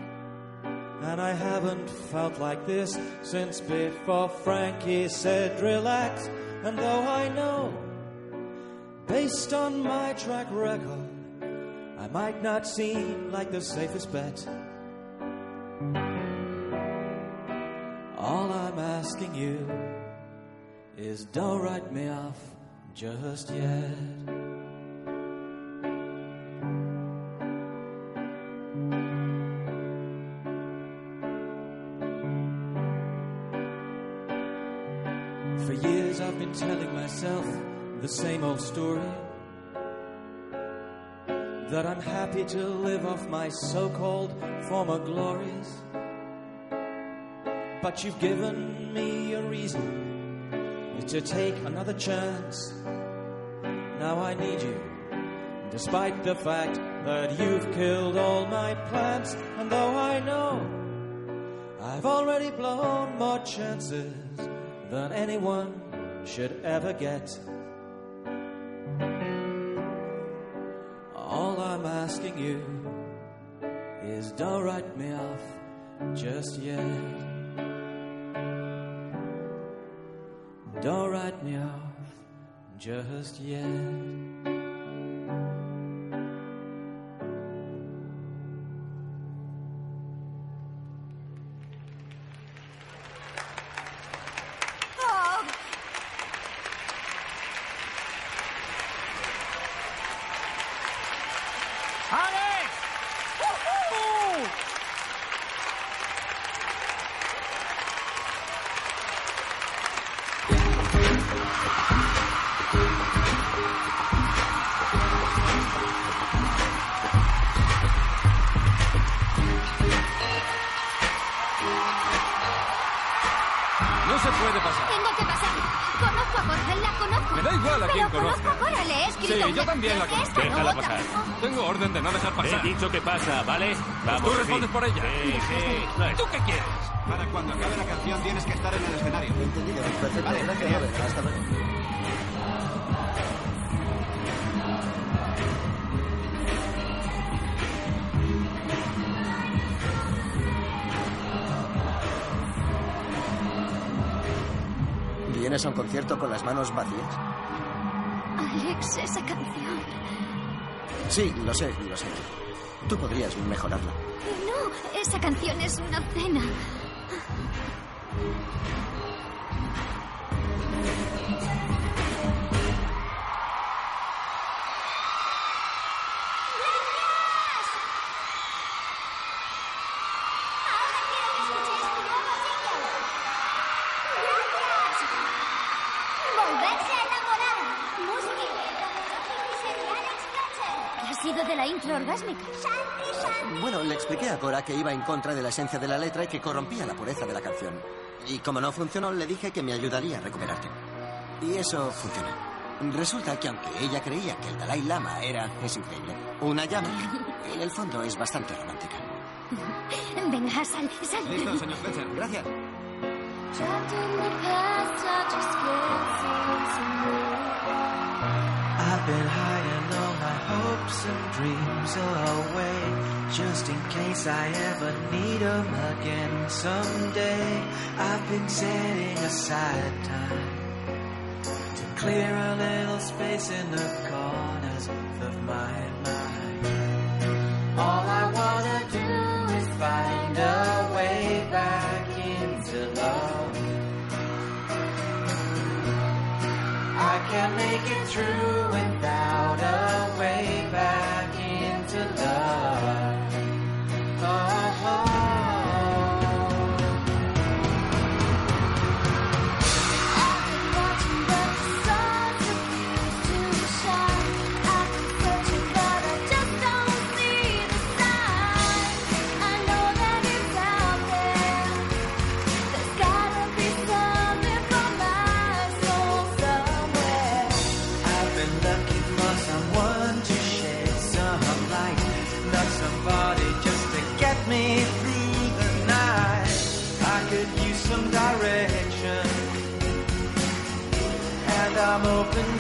And I haven't felt like this since before Frankie said relax. And though I know, based on my track record, I might not seem like the safest bet. All I'm asking you is don't write me off just yet. The same old story. That I'm happy to live off my so called former glories. But you've given me a reason to take another chance. Now I need you, despite the fact that you've killed all my plans. And though I know I've already blown more chances than anyone should ever get. You is don't write me off just yet. Don't write me off just yet. Concierto con las manos vacías? Alex, esa canción. Sí, lo sé, lo sé. Tú podrías mejorarla. No, esa canción es una cena. De la intro orgásmica? Bueno, le expliqué a Cora que iba en contra de la esencia de la letra y que corrompía la pureza de la canción. Y como no funcionó, le dije que me ayudaría a recuperarte. Y eso funcionó. Resulta que aunque ella creía que el Dalai Lama era, es increíble, una llama, en el fondo es bastante romántica. Venga, sal, sal. Listo, señor Fletcher. Gracias. Trapped in the past, I just can't seem to move. I've been hiding all my hopes and dreams away just in case I ever need 'em again someday. I've been setting aside time to clear a little space in the corners of my mind. All I wanna do is find a way back into love. I can't make it through without a way back into love. Oh, I'm open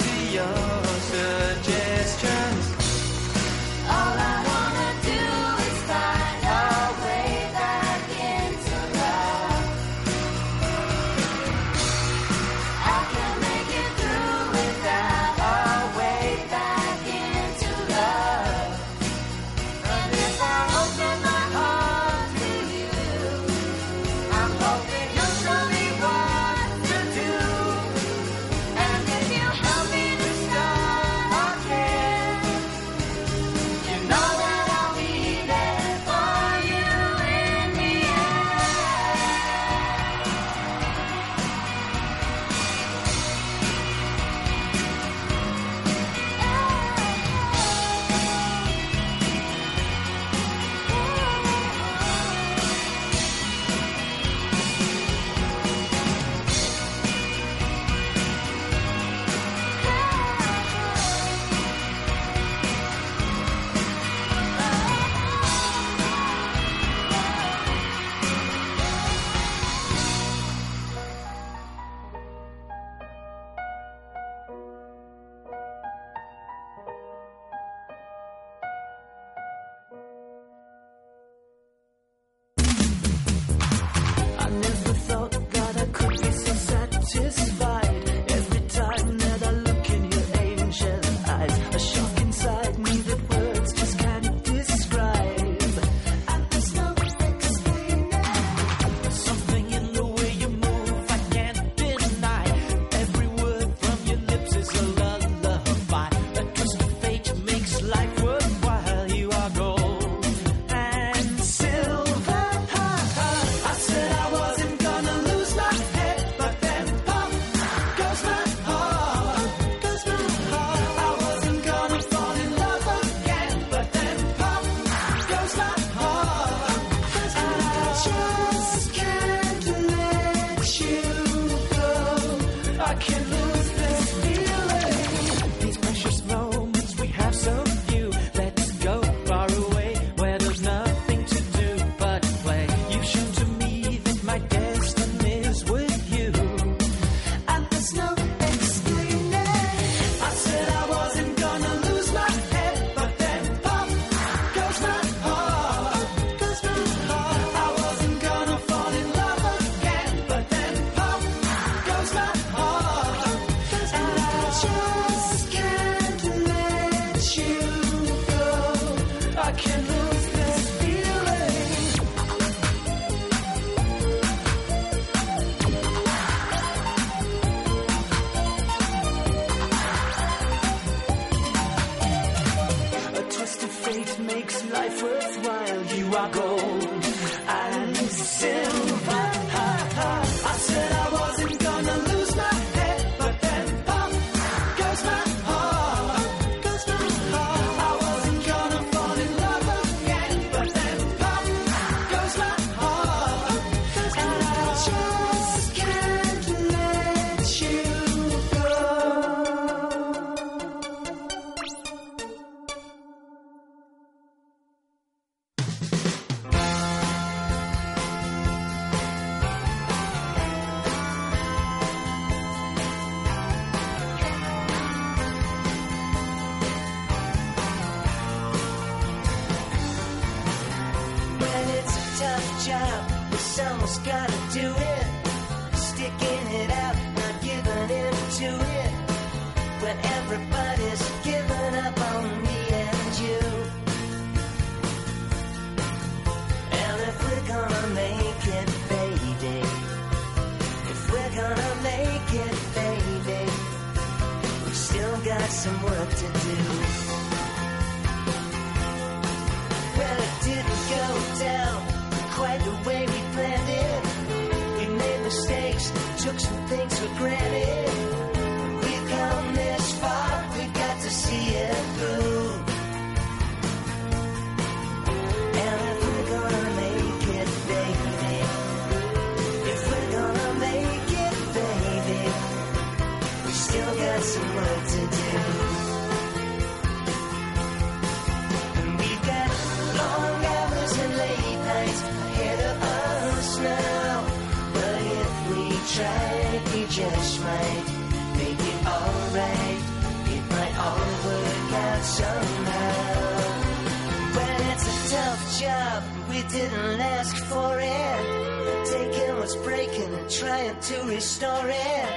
didn't ask for it. Taking what's breaking and trying to restore it.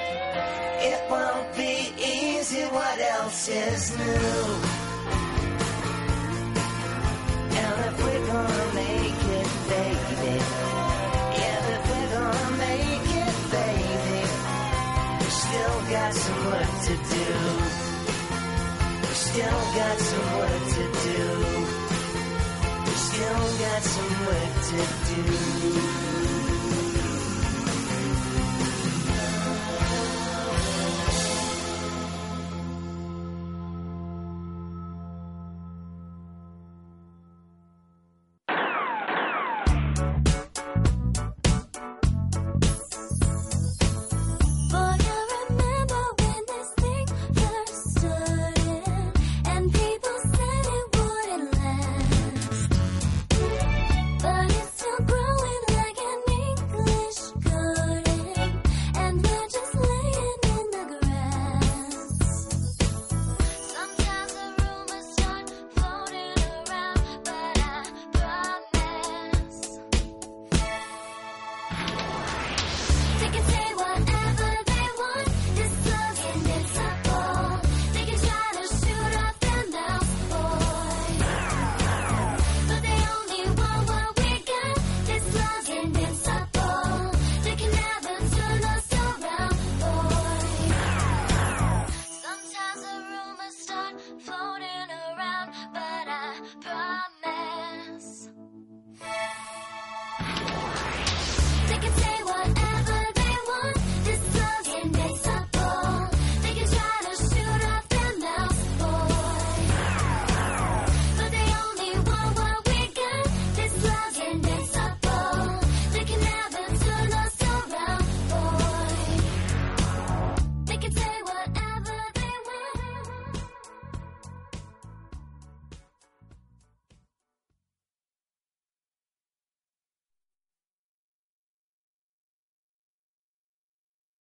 It won't be easy, what else is new? And if we're gonna make it, baby. Yeah, if we're gonna make it, baby. We still got some work to do. We still got some work still got some work to do.